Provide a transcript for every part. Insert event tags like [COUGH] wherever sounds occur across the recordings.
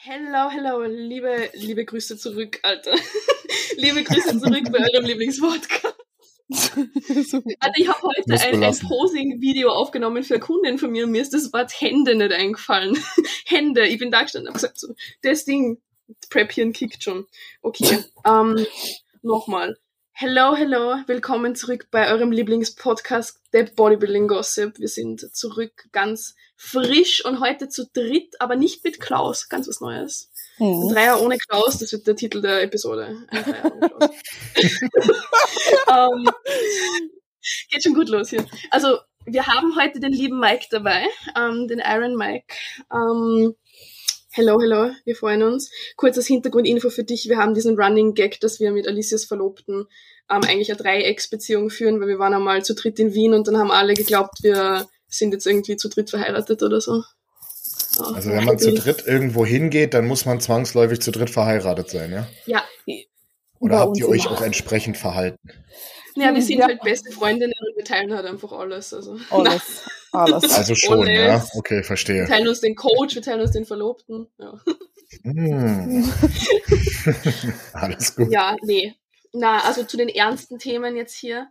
Hello, hello, liebe, liebe Grüße zurück, Alter. [LAUGHS] liebe Grüße zurück bei eurem Lieblingspodcast. also [LAUGHS] ich habe heute ein, ein Posing-Video aufgenommen für eine Kundin von mir und mir ist das Wort Hände nicht eingefallen. [LAUGHS] Hände, ich bin da gestanden und habe gesagt, so, das Ding, Preppieren kickt schon. Okay, ähm, nochmal. Hello, hello, willkommen zurück bei eurem Lieblingspodcast, der Bodybuilding Gossip. Wir sind zurück ganz frisch und heute zu dritt, aber nicht mit Klaus, ganz was Neues. Mhm. Ein Dreier ohne Klaus, das wird der Titel der Episode. Um, [LAUGHS] ähm, geht schon gut los hier. Also, wir haben heute den lieben Mike dabei, um, ähm, den Iron Mike. Ähm, Hello, hello, wir freuen uns. Kurzes Hintergrundinfo für dich. Wir haben diesen Running Gag, dass wir mit Alicias Verlobten ähm, eigentlich eine Dreiecksbeziehung führen, weil wir waren einmal zu dritt in Wien und dann haben alle geglaubt, wir sind jetzt irgendwie zu dritt verheiratet oder so. Also wenn man zu dritt irgendwo hingeht, dann muss man zwangsläufig zu dritt verheiratet sein, ja? Ja. Oder habt ihr euch auch entsprechend verhalten? Ja, wir sind ja. halt beste Freundinnen und wir teilen halt einfach alles. Also. Alles. [LAUGHS] Alles. [LAUGHS] Also schon, alles. ja. Okay, verstehe. Wir teilen uns den Coach, wir teilen uns den Verlobten. Ja. Mm. [LAUGHS] alles gut. Ja, nee. Na, also zu den ernsten Themen jetzt hier.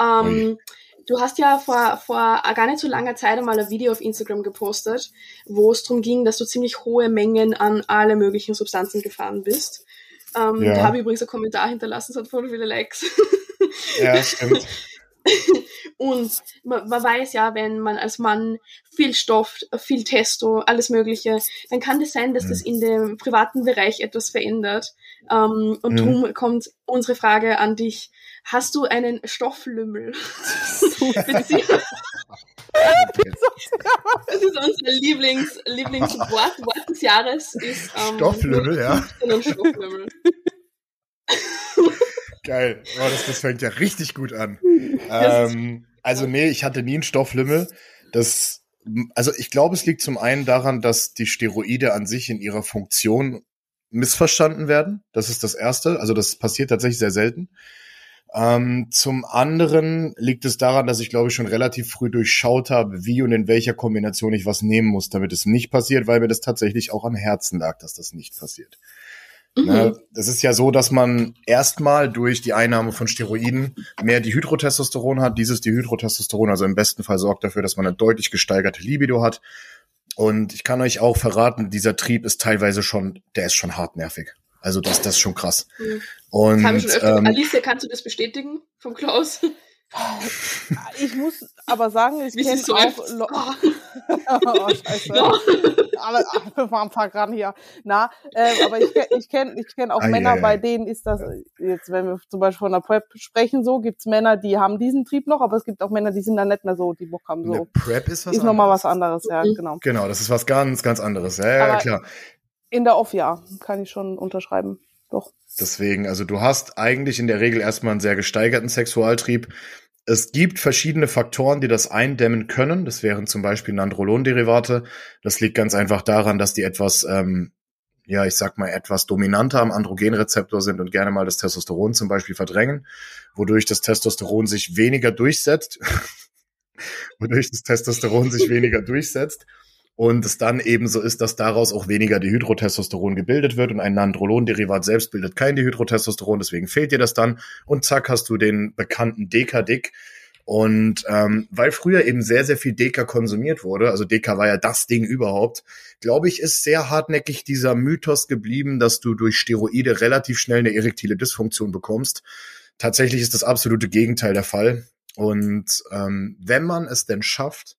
Ähm, du hast ja vor, vor gar nicht so langer Zeit einmal ein Video auf Instagram gepostet, wo es darum ging, dass du ziemlich hohe Mengen an alle möglichen Substanzen gefahren bist. Ähm, ja. Da habe ich übrigens einen Kommentar hinterlassen, es hat voll viele Likes. Ja, [LAUGHS] stimmt. [LAUGHS] Und man, man, weiß ja, wenn man als Mann viel Stoff, viel Testo, alles Mögliche, dann kann das sein, dass mhm. das in dem privaten Bereich etwas verändert. Ähm, und mhm. darum kommt unsere Frage an dich. Hast du einen Stofflümmel? [LAUGHS] [LAUGHS] das ist unser Lieblings, Lieblingswort Wort des Jahres. Ist, ähm, Stofflümmel, ja. Stofflümmel. Geil. Oh, das, das fängt ja richtig gut an. [LAUGHS] ähm, also nee, ich hatte nie einen Stofflümmel. Das, also ich glaube, es liegt zum einen daran, dass die Steroide an sich in ihrer Funktion missverstanden werden. Das ist das Erste. Also das passiert tatsächlich sehr selten. Ähm, zum anderen liegt es daran, dass ich glaube ich schon relativ früh durchschaut habe, wie und in welcher Kombination ich was nehmen muss, damit es nicht passiert, weil mir das tatsächlich auch am Herzen lag, dass das nicht passiert. Ne, mhm. Das ist ja so, dass man erstmal durch die Einnahme von Steroiden mehr Dihydrotestosteron hat. Dieses Dihydrotestosteron also im besten Fall sorgt dafür, dass man eine deutlich gesteigerte Libido hat. Und ich kann euch auch verraten, dieser Trieb ist teilweise schon, der ist schon hartnervig. Also das, das ist schon krass. Mhm. Und, das ich schon öfter. Ähm, Alicia, kannst du das bestätigen vom Klaus? [LAUGHS] Ich muss aber sagen, ich kenne so auch Lo [LAUGHS] oh, scheiße. alle, alle waren ein paar Gramm hier. Na, äh, aber ich, ich kenne ich kenn auch ah, Männer, yeah, bei denen ist das, jetzt wenn wir zum Beispiel von der Prep sprechen, so gibt's Männer, die haben diesen Trieb noch, aber es gibt auch Männer, die sind dann nicht mehr so, die Bock haben so. Eine Prep ist was Ist nochmal was anderes, ja, mhm. genau. Genau, das ist was ganz, ganz anderes. Ja, ja, klar. In der Off, ja, kann ich schon unterschreiben. Doch. Deswegen, also du hast eigentlich in der Regel erstmal einen sehr gesteigerten Sexualtrieb. Es gibt verschiedene Faktoren, die das eindämmen können. Das wären zum Beispiel Nandrolon-Derivate. Das liegt ganz einfach daran, dass die etwas, ähm, ja, ich sag mal, etwas dominanter am Androgenrezeptor sind und gerne mal das Testosteron zum Beispiel verdrängen, wodurch das Testosteron sich weniger durchsetzt. [LAUGHS] wodurch das Testosteron sich weniger [LAUGHS] durchsetzt und es dann eben so ist, dass daraus auch weniger Dihydrotestosteron gebildet wird und ein Nandrolon-Derivat selbst bildet kein Dihydrotestosteron, deswegen fehlt dir das dann und zack hast du den bekannten Dekadick. Und ähm, weil früher eben sehr, sehr viel Deka konsumiert wurde, also Deka war ja das Ding überhaupt, glaube ich, ist sehr hartnäckig dieser Mythos geblieben, dass du durch Steroide relativ schnell eine erektile Dysfunktion bekommst. Tatsächlich ist das absolute Gegenteil der Fall. Und ähm, wenn man es denn schafft,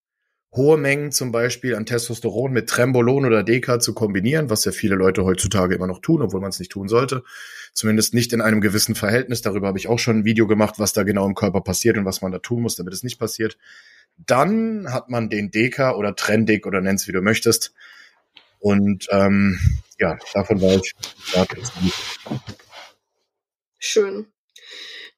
hohe Mengen zum Beispiel an Testosteron mit Trembolon oder Deka zu kombinieren, was ja viele Leute heutzutage immer noch tun, obwohl man es nicht tun sollte. Zumindest nicht in einem gewissen Verhältnis. Darüber habe ich auch schon ein Video gemacht, was da genau im Körper passiert und was man da tun muss, damit es nicht passiert. Dann hat man den Deka oder Trendig oder nenn's wie du möchtest. Und ähm, ja, davon war ich. Schön.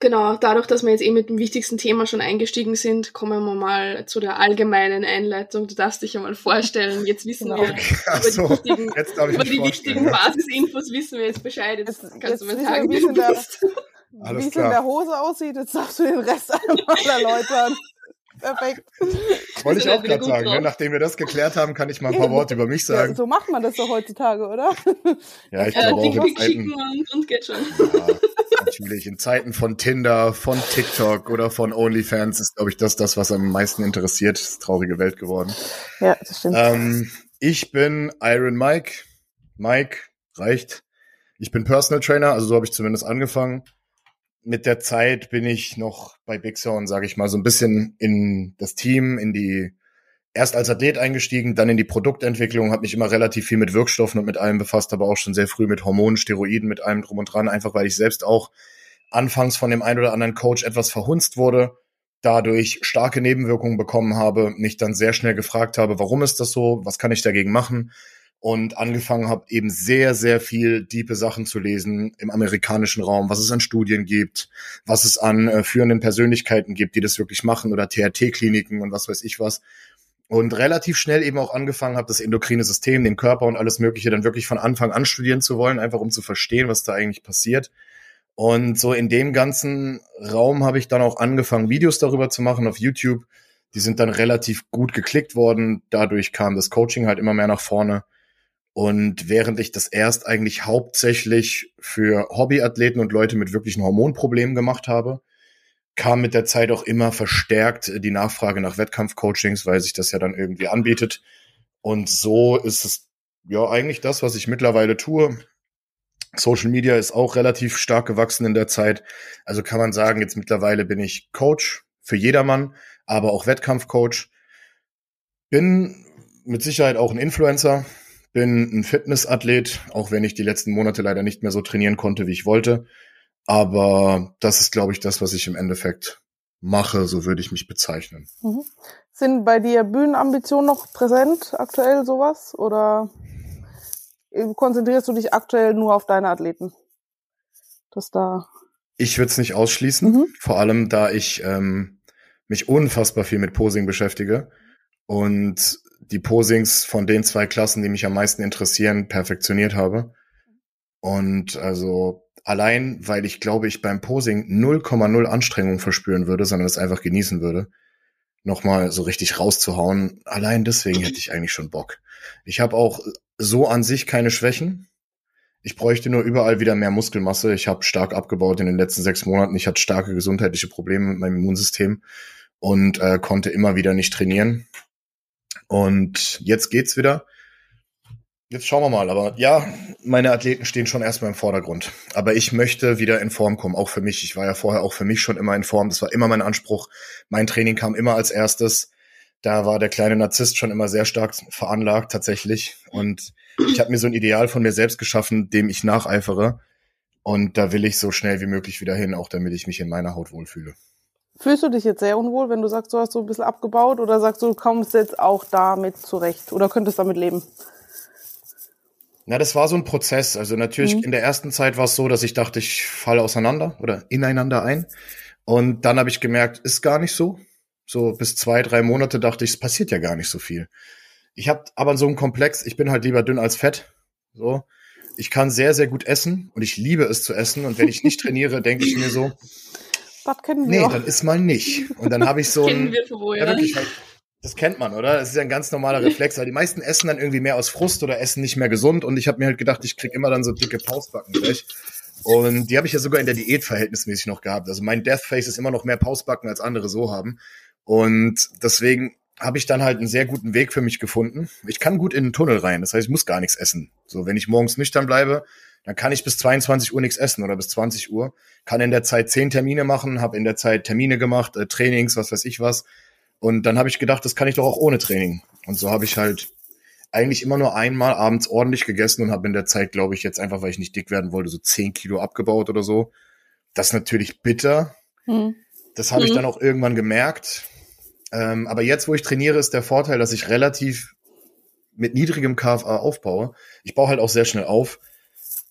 Genau, dadurch, dass wir jetzt eh mit dem wichtigsten Thema schon eingestiegen sind, kommen wir mal zu der allgemeinen Einleitung. Du darfst dich ja mal vorstellen. Jetzt wissen genau. wir über so, die wichtigen, über die wichtigen Basisinfos wissen wir jetzt Bescheid. Jetzt, jetzt kannst du mal sagen, wie es in der, wie es in der Hose aussieht. Jetzt darfst du den Rest [LAUGHS] einmal erläutern. Perfekt. [LAUGHS] Wollte ich auch gerade sagen. Ne? Nachdem wir das geklärt haben, kann ich mal ein paar [LAUGHS] Worte über mich sagen. Ja, so macht man das doch heutzutage, oder? [LAUGHS] Ja, ich glaube auch in Zeiten... Und, und geht schon. Ja, natürlich. In Zeiten von Tinder, von TikTok oder von OnlyFans ist, glaube ich, das das, was am meisten interessiert. Das ist traurige Welt geworden. Ja, das stimmt. Ähm, ich bin Iron Mike. Mike reicht. Ich bin Personal Trainer, also so habe ich zumindest angefangen mit der Zeit bin ich noch bei Big Sound, sage ich mal, so ein bisschen in das Team, in die erst als Athlet eingestiegen, dann in die Produktentwicklung, habe mich immer relativ viel mit Wirkstoffen und mit allem befasst, aber auch schon sehr früh mit Hormonen, Steroiden, mit allem drum und dran, einfach weil ich selbst auch anfangs von dem einen oder anderen Coach etwas verhunzt wurde, dadurch starke Nebenwirkungen bekommen habe, mich dann sehr schnell gefragt habe, warum ist das so, was kann ich dagegen machen und angefangen habe, eben sehr, sehr viel diepe Sachen zu lesen im amerikanischen Raum, was es an Studien gibt, was es an äh, führenden Persönlichkeiten gibt, die das wirklich machen oder THT-Kliniken und was weiß ich was. Und relativ schnell eben auch angefangen habe, das endokrine System, den Körper und alles Mögliche dann wirklich von Anfang an studieren zu wollen, einfach um zu verstehen, was da eigentlich passiert. Und so in dem ganzen Raum habe ich dann auch angefangen, Videos darüber zu machen auf YouTube. Die sind dann relativ gut geklickt worden. Dadurch kam das Coaching halt immer mehr nach vorne. Und während ich das erst eigentlich hauptsächlich für Hobbyathleten und Leute mit wirklichen Hormonproblemen gemacht habe, kam mit der Zeit auch immer verstärkt die Nachfrage nach Wettkampfcoachings, weil sich das ja dann irgendwie anbietet. Und so ist es ja eigentlich das, was ich mittlerweile tue. Social Media ist auch relativ stark gewachsen in der Zeit. Also kann man sagen, jetzt mittlerweile bin ich Coach für jedermann, aber auch Wettkampfcoach. Bin mit Sicherheit auch ein Influencer, bin ein Fitnessathlet, auch wenn ich die letzten Monate leider nicht mehr so trainieren konnte, wie ich wollte. Aber das ist, glaube ich, das, was ich im Endeffekt mache, so würde ich mich bezeichnen. Mhm. Sind bei dir Bühnenambitionen noch präsent, aktuell sowas? Oder konzentrierst du dich aktuell nur auf deine Athleten? Das da. Ich würde es nicht ausschließen, mhm. vor allem da ich ähm, mich unfassbar viel mit Posing beschäftige und die Posings von den zwei Klassen, die mich am meisten interessieren, perfektioniert habe. Und also allein, weil ich glaube, ich beim Posing 0,0 Anstrengung verspüren würde, sondern es einfach genießen würde, nochmal so richtig rauszuhauen. Allein deswegen hätte ich eigentlich schon Bock. Ich habe auch so an sich keine Schwächen. Ich bräuchte nur überall wieder mehr Muskelmasse. Ich habe stark abgebaut in den letzten sechs Monaten. Ich hatte starke gesundheitliche Probleme mit meinem Immunsystem und äh, konnte immer wieder nicht trainieren. Und jetzt geht's wieder. Jetzt schauen wir mal. Aber ja, meine Athleten stehen schon erstmal im Vordergrund. Aber ich möchte wieder in Form kommen, auch für mich. Ich war ja vorher auch für mich schon immer in Form. Das war immer mein Anspruch. Mein Training kam immer als erstes. Da war der kleine Narzisst schon immer sehr stark veranlagt, tatsächlich. Und ich habe mir so ein Ideal von mir selbst geschaffen, dem ich nacheifere. Und da will ich so schnell wie möglich wieder hin, auch damit ich mich in meiner Haut wohlfühle. Fühlst du dich jetzt sehr unwohl, wenn du sagst, du hast so ein bisschen abgebaut oder sagst du, du kommst jetzt auch damit zurecht oder könntest damit leben? Na, das war so ein Prozess. Also natürlich mhm. in der ersten Zeit war es so, dass ich dachte, ich falle auseinander oder ineinander ein. Und dann habe ich gemerkt, ist gar nicht so. So bis zwei, drei Monate dachte ich, es passiert ja gar nicht so viel. Ich habe aber so einen Komplex, ich bin halt lieber dünn als fett. So. Ich kann sehr, sehr gut essen und ich liebe es zu essen. Und wenn ich nicht [LAUGHS] trainiere, denke ich mir so, das kennen wir. Nee, dann ist mal nicht. Und dann habe ich so [LAUGHS] ein. wir ja, wirklich, halt, das kennt man, oder? Das ist ja ein ganz normaler Reflex. Weil die meisten essen dann irgendwie mehr aus Frust oder essen nicht mehr gesund. Und ich habe mir halt gedacht, ich krieg immer dann so dicke Pausbacken gleich. Und die habe ich ja sogar in der Diät verhältnismäßig noch gehabt. Also mein Deathface ist immer noch mehr Pausbacken, als andere so haben. Und deswegen habe ich dann halt einen sehr guten Weg für mich gefunden. Ich kann gut in den Tunnel rein. Das heißt, ich muss gar nichts essen. So, wenn ich morgens nüchtern bleibe, dann kann ich bis 22 Uhr nichts essen oder bis 20 Uhr, kann in der Zeit zehn Termine machen, habe in der Zeit Termine gemacht, äh, Trainings, was weiß ich was. Und dann habe ich gedacht, das kann ich doch auch ohne Training. Und so habe ich halt eigentlich immer nur einmal abends ordentlich gegessen und habe in der Zeit, glaube ich, jetzt einfach, weil ich nicht dick werden wollte, so zehn Kilo abgebaut oder so. Das ist natürlich bitter. Hm. Das habe hm. ich dann auch irgendwann gemerkt. Ähm, aber jetzt, wo ich trainiere, ist der Vorteil, dass ich relativ mit niedrigem KFA aufbaue. Ich baue halt auch sehr schnell auf.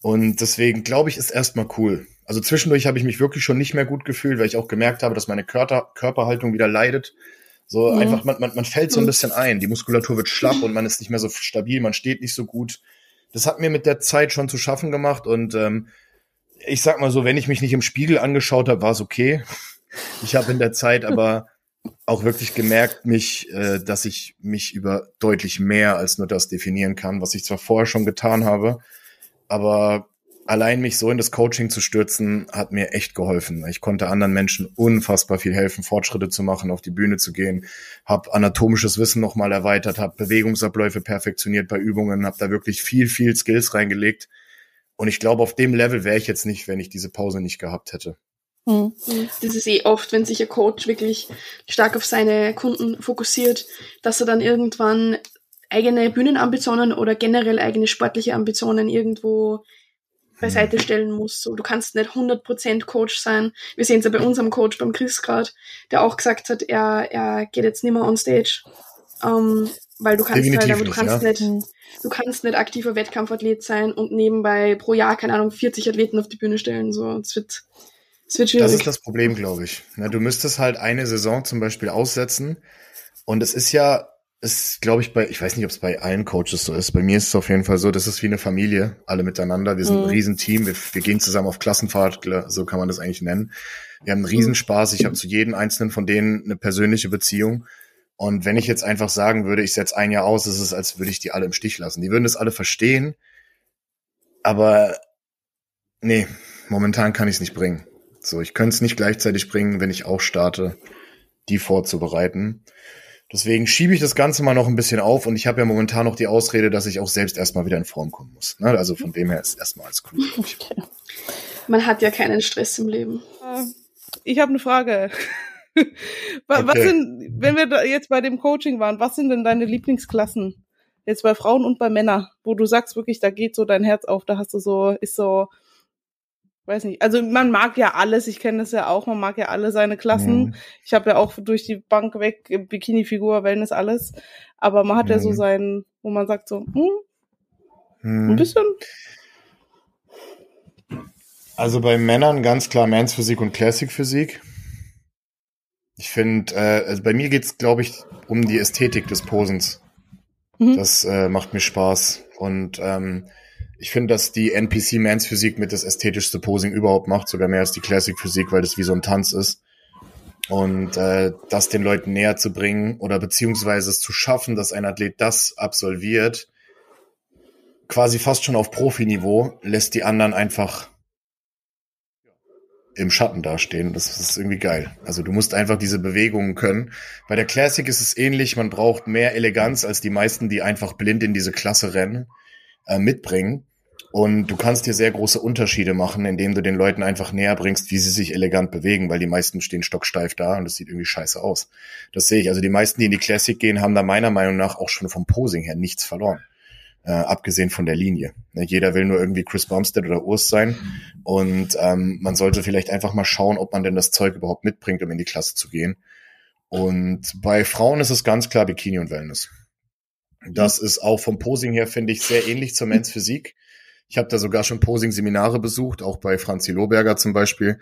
Und deswegen glaube ich, ist erstmal cool. Also zwischendurch habe ich mich wirklich schon nicht mehr gut gefühlt, weil ich auch gemerkt habe, dass meine Körper, Körperhaltung wieder leidet. So mhm. einfach, man, man, man fällt so ein bisschen ein. Die Muskulatur wird schlapp und man ist nicht mehr so stabil, man steht nicht so gut. Das hat mir mit der Zeit schon zu schaffen gemacht und ähm, ich sag mal so, wenn ich mich nicht im Spiegel angeschaut habe, war es okay. Ich habe in der Zeit aber auch wirklich gemerkt, mich, äh, dass ich mich über deutlich mehr als nur das definieren kann, was ich zwar vorher schon getan habe, aber allein mich so in das Coaching zu stürzen, hat mir echt geholfen. Ich konnte anderen Menschen unfassbar viel helfen, Fortschritte zu machen, auf die Bühne zu gehen, habe anatomisches Wissen nochmal erweitert, habe Bewegungsabläufe perfektioniert bei Übungen, habe da wirklich viel, viel Skills reingelegt. Und ich glaube, auf dem Level wäre ich jetzt nicht, wenn ich diese Pause nicht gehabt hätte. Mhm. Das ist eh oft, wenn sich ein Coach wirklich stark auf seine Kunden fokussiert, dass er dann irgendwann eigene Bühnenambitionen oder generell eigene sportliche Ambitionen irgendwo beiseite mhm. stellen muss. So, du kannst nicht 100% Coach sein. Wir sehen es ja bei unserem Coach, beim Chris gerade, der auch gesagt hat, er, er geht jetzt nicht mehr on stage. Ähm, weil du kannst halt, aber du kannst ja. nicht, du kannst nicht aktiver Wettkampfathlet sein und nebenbei pro Jahr, keine Ahnung, 40 Athleten auf die Bühne stellen. So, es wird, es wird schwierig. Das ist das Problem, glaube ich. du müsstest halt eine Saison zum Beispiel aussetzen. Und es ist ja, ist, glaube ich, bei, ich weiß nicht, ob es bei allen Coaches so ist. Bei mir ist es auf jeden Fall so, das ist wie eine Familie, alle miteinander. Wir sind mhm. ein Riesenteam, wir, wir gehen zusammen auf Klassenfahrt, so kann man das eigentlich nennen. Wir haben einen Riesenspaß. Ich habe zu jedem einzelnen von denen eine persönliche Beziehung. Und wenn ich jetzt einfach sagen würde, ich setze ein Jahr aus, ist es, als würde ich die alle im Stich lassen. Die würden das alle verstehen, aber nee, momentan kann ich es nicht bringen. So, ich könnte es nicht gleichzeitig bringen, wenn ich auch starte, die vorzubereiten. Deswegen schiebe ich das Ganze mal noch ein bisschen auf und ich habe ja momentan noch die Ausrede, dass ich auch selbst erstmal wieder in Form kommen muss. Ne? Also von dem her ist erstmal alles cool. Okay. [LAUGHS] Man hat ja keinen Stress im Leben. Äh, ich habe eine Frage. [LAUGHS] was okay. sind, wenn wir da jetzt bei dem Coaching waren, was sind denn deine Lieblingsklassen? Jetzt bei Frauen und bei Männern, wo du sagst wirklich, da geht so dein Herz auf, da hast du so, ist so, weiß nicht, also man mag ja alles, ich kenne das ja auch, man mag ja alle seine Klassen. Mhm. Ich habe ja auch durch die Bank weg Bikini-Figur, Wellness, alles. Aber man hat mhm. ja so mhm. sein, wo man sagt so, hm, ein bisschen. Also bei Männern ganz klar Mans Physik und Classic Physik. Ich finde, äh, also bei mir geht's, glaube ich, um die Ästhetik des Posens. Mhm. Das äh, macht mir Spaß. Und ähm, ich finde, dass die NPC Mans Physik mit das ästhetischste Posing überhaupt macht, sogar mehr als die Classic Physik, weil das wie so ein Tanz ist. Und äh, das den Leuten näher zu bringen oder beziehungsweise es zu schaffen, dass ein Athlet das absolviert, quasi fast schon auf Profiniveau, lässt die anderen einfach im Schatten dastehen. Das ist irgendwie geil. Also du musst einfach diese Bewegungen können. Bei der Classic ist es ähnlich. Man braucht mehr Eleganz als die meisten, die einfach blind in diese Klasse rennen, äh, mitbringen. Und du kannst hier sehr große Unterschiede machen, indem du den Leuten einfach näher bringst, wie sie sich elegant bewegen, weil die meisten stehen stocksteif da und das sieht irgendwie scheiße aus. Das sehe ich. Also die meisten, die in die Classic gehen, haben da meiner Meinung nach auch schon vom Posing her nichts verloren. Äh, abgesehen von der Linie. Ne, jeder will nur irgendwie Chris Bumstead oder Urs sein. Und ähm, man sollte vielleicht einfach mal schauen, ob man denn das Zeug überhaupt mitbringt, um in die Klasse zu gehen. Und bei Frauen ist es ganz klar Bikini und Wellness. Das ist auch vom Posing her, finde ich, sehr ähnlich zur Men's Physik. Ich habe da sogar schon Posing-Seminare besucht, auch bei Franzi Lohberger zum Beispiel,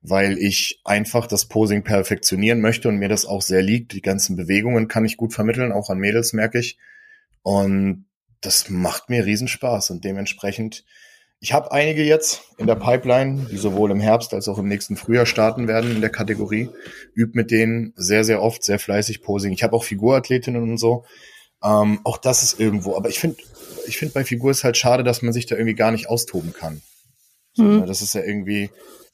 weil ich einfach das Posing perfektionieren möchte und mir das auch sehr liegt. Die ganzen Bewegungen kann ich gut vermitteln, auch an Mädels merke ich. Und das macht mir Riesenspaß und dementsprechend, ich habe einige jetzt in der Pipeline, die sowohl im Herbst als auch im nächsten Frühjahr starten werden in der Kategorie. Übt mit denen sehr, sehr oft, sehr fleißig Posing. Ich habe auch Figurathletinnen und so. Ähm, auch das ist irgendwo, aber ich finde, ich finde bei Figur ist halt schade, dass man sich da irgendwie gar nicht austoben kann. Mhm. Das ist ja irgendwie,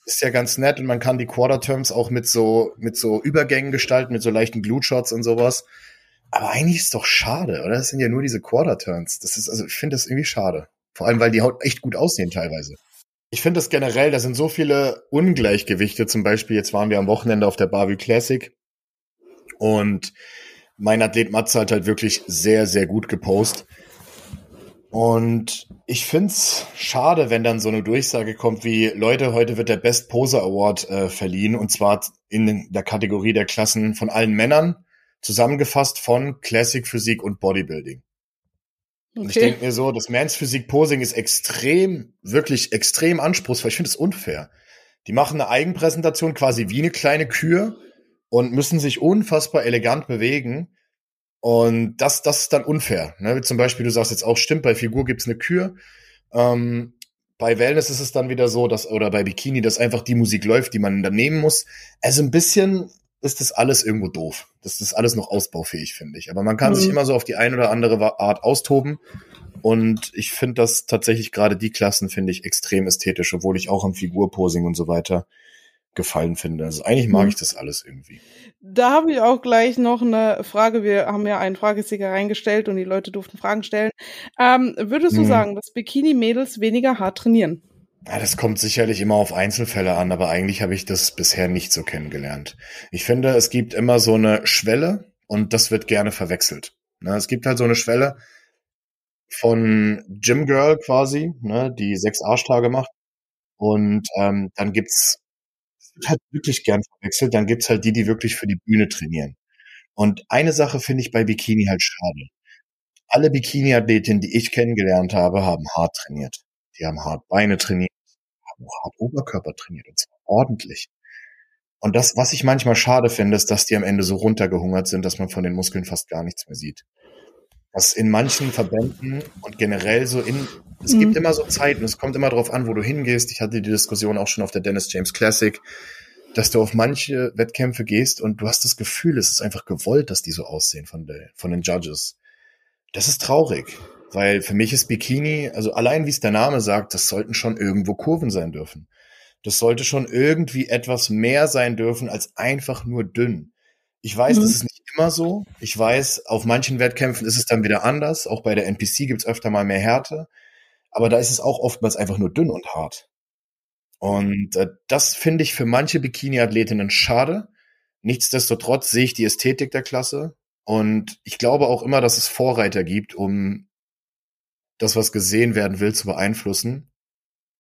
ist ja ganz nett und man kann die Quarter Terms auch mit so, mit so Übergängen gestalten, mit so leichten Glute Shots und sowas. Aber eigentlich ist es doch schade, oder? Das sind ja nur diese Quarter Turns. Das ist, also ich finde das irgendwie schade. Vor allem, weil die Haut echt gut aussehen teilweise. Ich finde das generell, da sind so viele Ungleichgewichte. Zum Beispiel, jetzt waren wir am Wochenende auf der Barbie Classic und mein Athlet Matze hat halt wirklich sehr, sehr gut gepostet. Und ich find's schade, wenn dann so eine Durchsage kommt wie, Leute, heute wird der Best Poser Award äh, verliehen und zwar in der Kategorie der Klassen von allen Männern, zusammengefasst von Classic Physik und Bodybuilding. Okay. ich denke mir so, das Mans Physik Posing ist extrem, wirklich extrem anspruchsvoll. Ich finde es unfair. Die machen eine Eigenpräsentation quasi wie eine kleine Kühe und müssen sich unfassbar elegant bewegen. Und das, das ist dann unfair. Ne? Wie zum Beispiel, du sagst jetzt auch, stimmt, bei Figur gibt's eine Kür. Ähm, bei Wellness ist es dann wieder so, dass, oder bei Bikini, dass einfach die Musik läuft, die man dann nehmen muss. Also ein bisschen, ist das alles irgendwo doof. Das ist alles noch ausbaufähig, finde ich. Aber man kann mhm. sich immer so auf die eine oder andere Art austoben. Und ich finde das tatsächlich gerade die Klassen finde ich extrem ästhetisch, obwohl ich auch am Figurposing und so weiter gefallen finde. Also eigentlich mag mhm. ich das alles irgendwie. Da habe ich auch gleich noch eine Frage. Wir haben ja einen Fragesticker reingestellt und die Leute durften Fragen stellen. Ähm, würdest du mhm. sagen, dass Bikini-Mädels weniger hart trainieren? Ja, das kommt sicherlich immer auf Einzelfälle an, aber eigentlich habe ich das bisher nicht so kennengelernt. Ich finde, es gibt immer so eine Schwelle und das wird gerne verwechselt. Ne, es gibt halt so eine Schwelle von Gym Girl quasi, ne, die sechs Arschtage macht. Und ähm, dann gibt's wird halt wirklich gern verwechselt. Dann gibt's halt die, die wirklich für die Bühne trainieren. Und eine Sache finde ich bei Bikini halt schade. Alle Bikini-Athletinnen, die ich kennengelernt habe, haben hart trainiert. Die haben hart Beine trainiert, haben auch hart Oberkörper trainiert und zwar ordentlich. Und das, was ich manchmal schade finde, ist, dass die am Ende so runtergehungert sind, dass man von den Muskeln fast gar nichts mehr sieht. Was in manchen Verbänden und generell so in, es mhm. gibt immer so Zeiten, es kommt immer darauf an, wo du hingehst. Ich hatte die Diskussion auch schon auf der Dennis James Classic, dass du auf manche Wettkämpfe gehst und du hast das Gefühl, es ist einfach gewollt, dass die so aussehen von, der, von den Judges. Das ist traurig. Weil für mich ist Bikini, also allein wie es der Name sagt, das sollten schon irgendwo Kurven sein dürfen. Das sollte schon irgendwie etwas mehr sein dürfen als einfach nur dünn. Ich weiß, mhm. das ist nicht immer so. Ich weiß, auf manchen Wettkämpfen ist es dann wieder anders. Auch bei der NPC gibt's öfter mal mehr Härte. Aber da ist es auch oftmals einfach nur dünn und hart. Und äh, das finde ich für manche Bikini-Athletinnen schade. Nichtsdestotrotz sehe ich die Ästhetik der Klasse. Und ich glaube auch immer, dass es Vorreiter gibt, um das, was gesehen werden will, zu beeinflussen.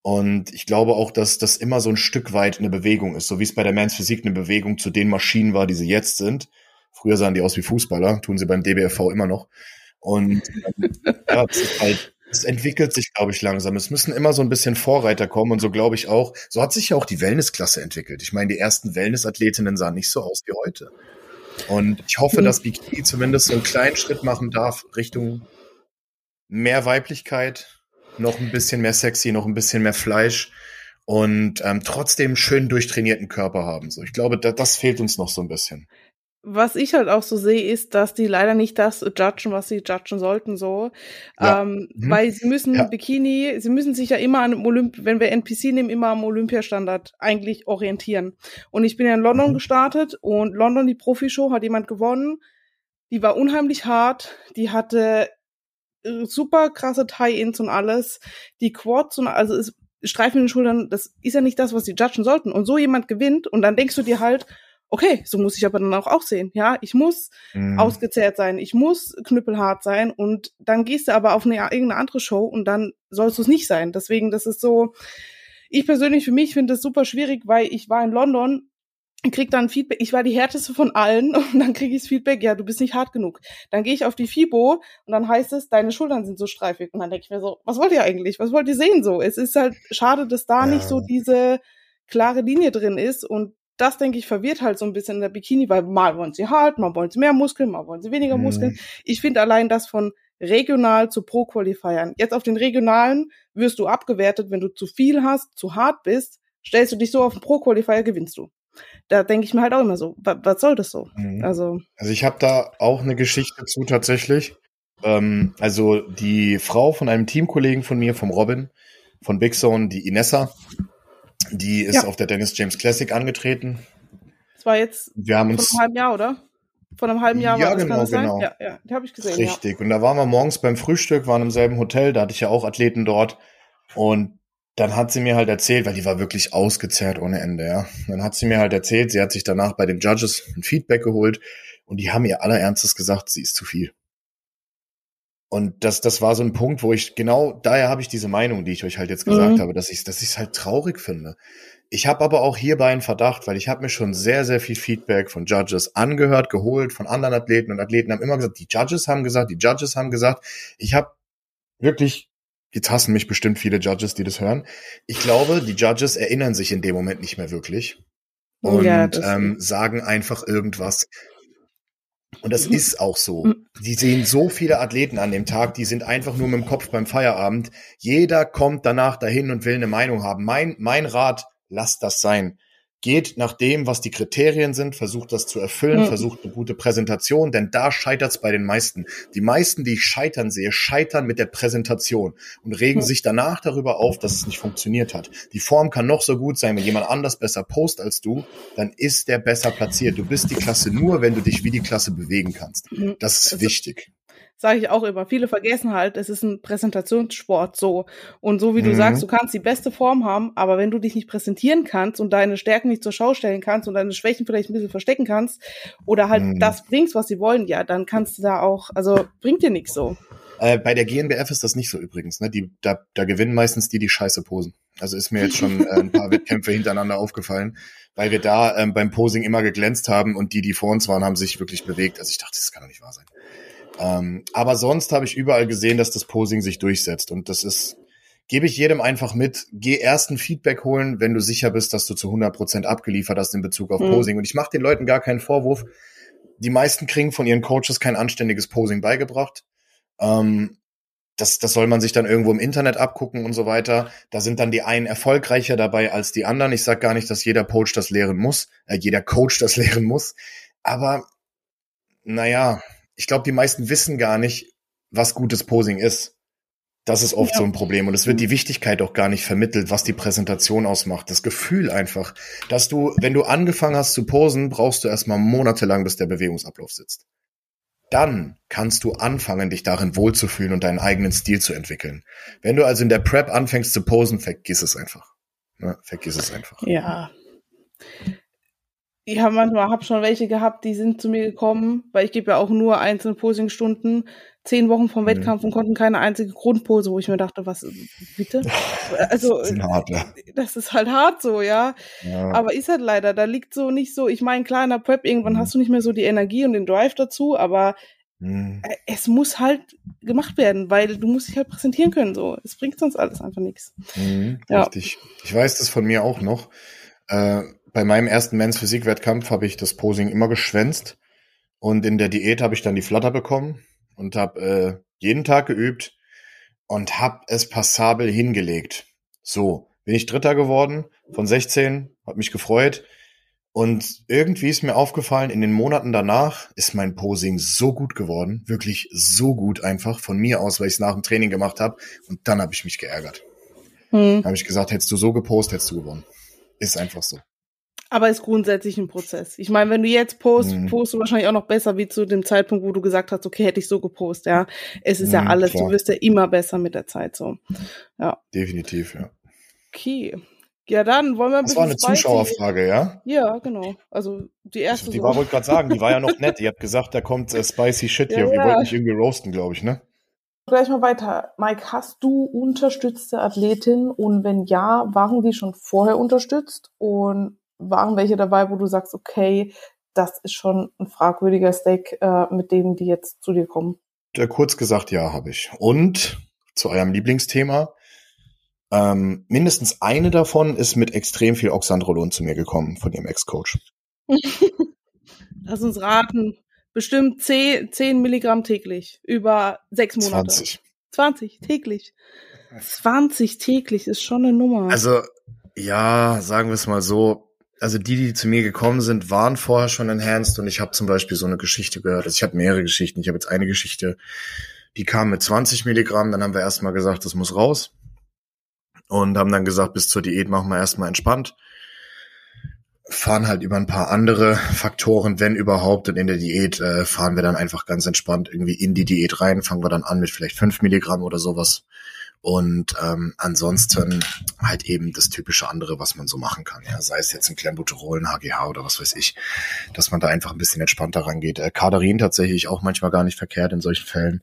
Und ich glaube auch, dass das immer so ein Stück weit eine Bewegung ist, so wie es bei der Mans Physik eine Bewegung zu den Maschinen war, die sie jetzt sind. Früher sahen die aus wie Fußballer, tun sie beim DBFV immer noch. Und ähm, ja, es halt, es entwickelt sich, glaube ich, langsam. Es müssen immer so ein bisschen Vorreiter kommen und so glaube ich auch. So hat sich ja auch die Wellnessklasse entwickelt. Ich meine, die ersten Wellness-Athletinnen sahen nicht so aus wie heute. Und ich hoffe, dass Bikini zumindest so einen kleinen Schritt machen darf Richtung mehr Weiblichkeit, noch ein bisschen mehr sexy, noch ein bisschen mehr Fleisch und ähm, trotzdem schön durchtrainierten Körper haben. So, ich glaube, da, das fehlt uns noch so ein bisschen. Was ich halt auch so sehe, ist, dass die leider nicht das judgen, was sie judgen sollten, so. Ja. Ähm, mhm. Weil sie müssen ja. Bikini, sie müssen sich ja immer an Olymp, wenn wir NPC nehmen, immer am Olympiastandard eigentlich orientieren. Und ich bin ja in London mhm. gestartet und London, die Profishow, hat jemand gewonnen. Die war unheimlich hart. Die hatte äh, super krasse Tie-Ins und alles. Die Quads und also es, Streifen in den Schultern, das ist ja nicht das, was die judgen sollten. Und so jemand gewinnt und dann denkst du dir halt, okay, so muss ich aber dann auch aussehen. Ja, ich muss mhm. ausgezehrt sein, ich muss knüppelhart sein und dann gehst du aber auf eine irgendeine andere Show und dann sollst du es nicht sein. Deswegen, das ist so, ich persönlich für mich finde das super schwierig, weil ich war in London krieg dann Feedback, ich war die härteste von allen [LAUGHS] und dann kriege ich das Feedback, ja, du bist nicht hart genug. Dann gehe ich auf die FIBO und dann heißt es, deine Schultern sind so streifig. Und dann denke ich mir so, was wollt ihr eigentlich? Was wollt ihr sehen so? Es ist halt schade, dass da ja. nicht so diese klare Linie drin ist und das, denke ich, verwirrt halt so ein bisschen in der Bikini, weil mal wollen sie hart, mal wollen sie mehr Muskeln, mal wollen sie weniger mhm. Muskeln. Ich finde allein das von regional zu Pro-Qualifiern. Jetzt auf den regionalen wirst du abgewertet, wenn du zu viel hast, zu hart bist, stellst du dich so auf den Pro-Qualifier, gewinnst du da denke ich mir halt auch immer so, was, was soll das so? Mhm. Also, also ich habe da auch eine Geschichte zu tatsächlich. Ähm, also die Frau von einem Teamkollegen von mir, vom Robin, von Big Zone, die Inessa, die ist ja. auf der Dennis James Classic angetreten. Das war jetzt wir haben uns, vor einem halben Jahr, oder? Vor einem halben Jahr ja, war das, genau, genau. Ja, ja, die habe ich gesehen. Richtig. Ja. Und da waren wir morgens beim Frühstück, waren im selben Hotel, da hatte ich ja auch Athleten dort. Und dann hat sie mir halt erzählt, weil die war wirklich ausgezehrt ohne Ende, ja. Dann hat sie mir halt erzählt, sie hat sich danach bei den Judges ein Feedback geholt und die haben ihr allerernstes gesagt, sie ist zu viel. Und das, das war so ein Punkt, wo ich genau, daher habe ich diese Meinung, die ich euch halt jetzt gesagt mhm. habe, dass ich dass ich es halt traurig finde. Ich habe aber auch hierbei einen Verdacht, weil ich habe mir schon sehr, sehr viel Feedback von Judges angehört, geholt, von anderen Athleten und Athleten haben immer gesagt, die Judges haben gesagt, die Judges haben gesagt. Ich habe wirklich Jetzt hassen mich bestimmt viele Judges, die das hören. Ich glaube, die Judges erinnern sich in dem Moment nicht mehr wirklich und ja, ähm, sagen einfach irgendwas. Und das ist auch so. Mhm. Die sehen so viele Athleten an dem Tag, die sind einfach nur mit dem Kopf beim Feierabend. Jeder kommt danach dahin und will eine Meinung haben. Mein, mein Rat, lasst das sein. Geht nach dem, was die Kriterien sind, versucht das zu erfüllen, mhm. versucht eine gute Präsentation, denn da scheitert es bei den meisten. Die meisten, die ich scheitern sehe, scheitern mit der Präsentation und regen mhm. sich danach darüber auf, dass es nicht funktioniert hat. Die Form kann noch so gut sein, wenn jemand anders besser post als du, dann ist der besser platziert. Du bist die Klasse nur, wenn du dich wie die Klasse bewegen kannst. Mhm. Das ist also, wichtig sage ich auch immer. Viele vergessen halt, es ist ein Präsentationssport so. Und so wie du mhm. sagst, du kannst die beste Form haben, aber wenn du dich nicht präsentieren kannst und deine Stärken nicht zur Schau stellen kannst und deine Schwächen vielleicht ein bisschen verstecken kannst oder halt mhm. das bringst, was sie wollen, ja, dann kannst du da auch, also bringt dir nichts so. Äh, bei der GNBF ist das nicht so übrigens. Ne? Die, da, da gewinnen meistens die, die scheiße posen. Also ist mir jetzt schon äh, ein paar [LAUGHS] Wettkämpfe hintereinander aufgefallen, weil wir da ähm, beim Posing immer geglänzt haben und die, die vor uns waren, haben sich wirklich bewegt. Also ich dachte, das kann doch nicht wahr sein. Ähm, aber sonst habe ich überall gesehen, dass das Posing sich durchsetzt. Und das ist, gebe ich jedem einfach mit, geh erst ein Feedback holen, wenn du sicher bist, dass du zu 100 Prozent abgeliefert hast in Bezug auf mhm. Posing. Und ich mache den Leuten gar keinen Vorwurf. Die meisten kriegen von ihren Coaches kein anständiges Posing beigebracht. Ähm, das, das soll man sich dann irgendwo im Internet abgucken und so weiter. Da sind dann die einen erfolgreicher dabei als die anderen. Ich sage gar nicht, dass jeder Coach das lehren muss, äh, jeder Coach das [LAUGHS] lehren muss. Aber naja, ich glaube, die meisten wissen gar nicht, was gutes Posing ist. Das ist oft ja. so ein Problem. Und es wird die Wichtigkeit auch gar nicht vermittelt, was die Präsentation ausmacht. Das Gefühl einfach, dass du, wenn du angefangen hast zu posen, brauchst du erstmal monatelang, bis der Bewegungsablauf sitzt. Dann kannst du anfangen, dich darin wohlzufühlen und deinen eigenen Stil zu entwickeln. Wenn du also in der Prep anfängst zu posen, vergiss es einfach. Ne? Vergiss es einfach. Ja. Ich habe manchmal hab schon welche gehabt, die sind zu mir gekommen, weil ich gebe ja auch nur einzelne Posingstunden, zehn Wochen vom mhm. Wettkampf und konnten keine einzige Grundpose, wo ich mir dachte, was, bitte? [LAUGHS] Also, das ist, hart, ja. das ist halt hart so, ja. ja. Aber ist halt leider, da liegt so nicht so, ich meine, klar, in der Prep, irgendwann mhm. hast du nicht mehr so die Energie und den Drive dazu, aber mhm. es muss halt gemacht werden, weil du musst dich halt präsentieren können, so. Es bringt sonst alles einfach nichts. Mhm, ja. Richtig. Ich weiß das von mir auch noch. Äh, bei meinem ersten Men's Physik-Wettkampf habe ich das Posing immer geschwänzt und in der Diät habe ich dann die Flatter bekommen und habe äh, jeden Tag geübt und habe es passabel hingelegt. So, bin ich Dritter geworden von 16, habe mich gefreut und irgendwie ist mir aufgefallen, in den Monaten danach ist mein Posing so gut geworden, wirklich so gut einfach von mir aus, weil ich es nach dem Training gemacht habe und dann habe ich mich geärgert. Hm. Habe ich gesagt, hättest du so gepostet, hättest du gewonnen. Ist einfach so. Aber ist grundsätzlich ein Prozess. Ich meine, wenn du jetzt postest, mhm. postest du wahrscheinlich auch noch besser wie zu dem Zeitpunkt, wo du gesagt hast, okay, hätte ich so gepostet, ja. Es ist mhm, ja alles, klar. du wirst ja immer besser mit der Zeit so. Ja. Definitiv, ja. Okay. Ja, dann wollen wir ein das bisschen. Das war eine Zuschauerfrage, ja? Ja, genau. Also die erste. Die so. war, wollte gerade sagen, die war ja noch [LAUGHS] nett. Ihr habt gesagt, da kommt äh, spicy Shit ja, hier. Ja. Ihr wollt mich irgendwie roasten, glaube ich, ne? Gleich mal weiter. Mike, hast du unterstützte Athletinnen und wenn ja, waren die schon vorher unterstützt und waren welche dabei, wo du sagst, okay, das ist schon ein fragwürdiger Steak, äh, mit dem die jetzt zu dir kommen? Ja, kurz gesagt, ja, habe ich. Und zu eurem Lieblingsthema. Ähm, mindestens eine davon ist mit extrem viel Oxandrolon zu mir gekommen, von ihrem Ex-Coach. [LAUGHS] Lass uns raten. Bestimmt 10, 10 Milligramm täglich. Über sechs Monate. 20. 20 täglich. 20 täglich ist schon eine Nummer. Also, ja, sagen wir es mal so also die, die zu mir gekommen sind, waren vorher schon enhanced und ich habe zum Beispiel so eine Geschichte gehört. Also ich habe mehrere Geschichten. Ich habe jetzt eine Geschichte, die kam mit 20 Milligramm. Dann haben wir erstmal gesagt, das muss raus. Und haben dann gesagt, bis zur Diät machen wir erstmal entspannt. Fahren halt über ein paar andere Faktoren, wenn überhaupt. Und in der Diät äh, fahren wir dann einfach ganz entspannt irgendwie in die Diät rein. Fangen wir dann an mit vielleicht 5 Milligramm oder sowas. Und ähm, ansonsten halt eben das typische andere, was man so machen kann. Ja, sei es jetzt ein Clenbuterol, ein HGH oder was weiß ich, dass man da einfach ein bisschen entspannter rangeht. Äh, Kaderin tatsächlich auch manchmal gar nicht verkehrt in solchen Fällen.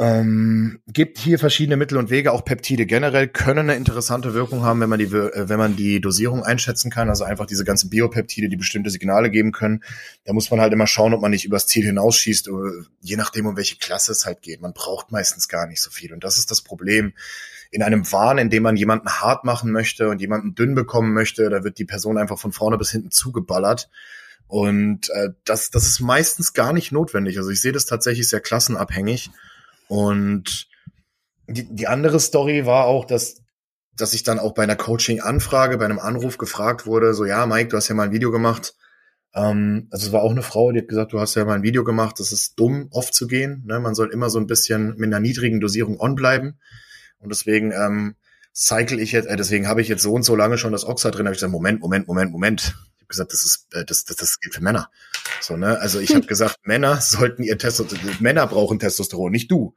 Ähm, gibt hier verschiedene Mittel und Wege. Auch Peptide generell können eine interessante Wirkung haben, wenn man die, äh, wenn man die Dosierung einschätzen kann. Also einfach diese ganzen Biopeptide, die bestimmte Signale geben können. Da muss man halt immer schauen, ob man nicht übers Ziel hinausschießt, äh, je nachdem, um welche Klasse es halt geht. Man braucht meistens gar nicht so viel. Und das ist das Problem. In einem Wahn, in dem man jemanden hart machen möchte und jemanden dünn bekommen möchte, da wird die Person einfach von vorne bis hinten zugeballert. Und äh, das, das ist meistens gar nicht notwendig. Also ich sehe das tatsächlich sehr klassenabhängig. Und die, die andere Story war auch, dass dass ich dann auch bei einer Coaching-Anfrage, bei einem Anruf gefragt wurde, so ja, Mike, du hast ja mal ein Video gemacht. Ähm, also es war auch eine Frau, die hat gesagt, du hast ja mal ein Video gemacht, das ist dumm, oft zu gehen. Ne? Man soll immer so ein bisschen mit einer niedrigen Dosierung on bleiben. Und deswegen ähm, cycle ich jetzt, äh, deswegen habe ich jetzt so und so lange schon das Oxa drin, habe ich gesagt, Moment, Moment, Moment, Moment. Habe gesagt, das ist, äh, das, das, das gilt für Männer. So, ne? Also ich habe gesagt, Männer sollten ihr Testosteron, Männer brauchen Testosteron, nicht du.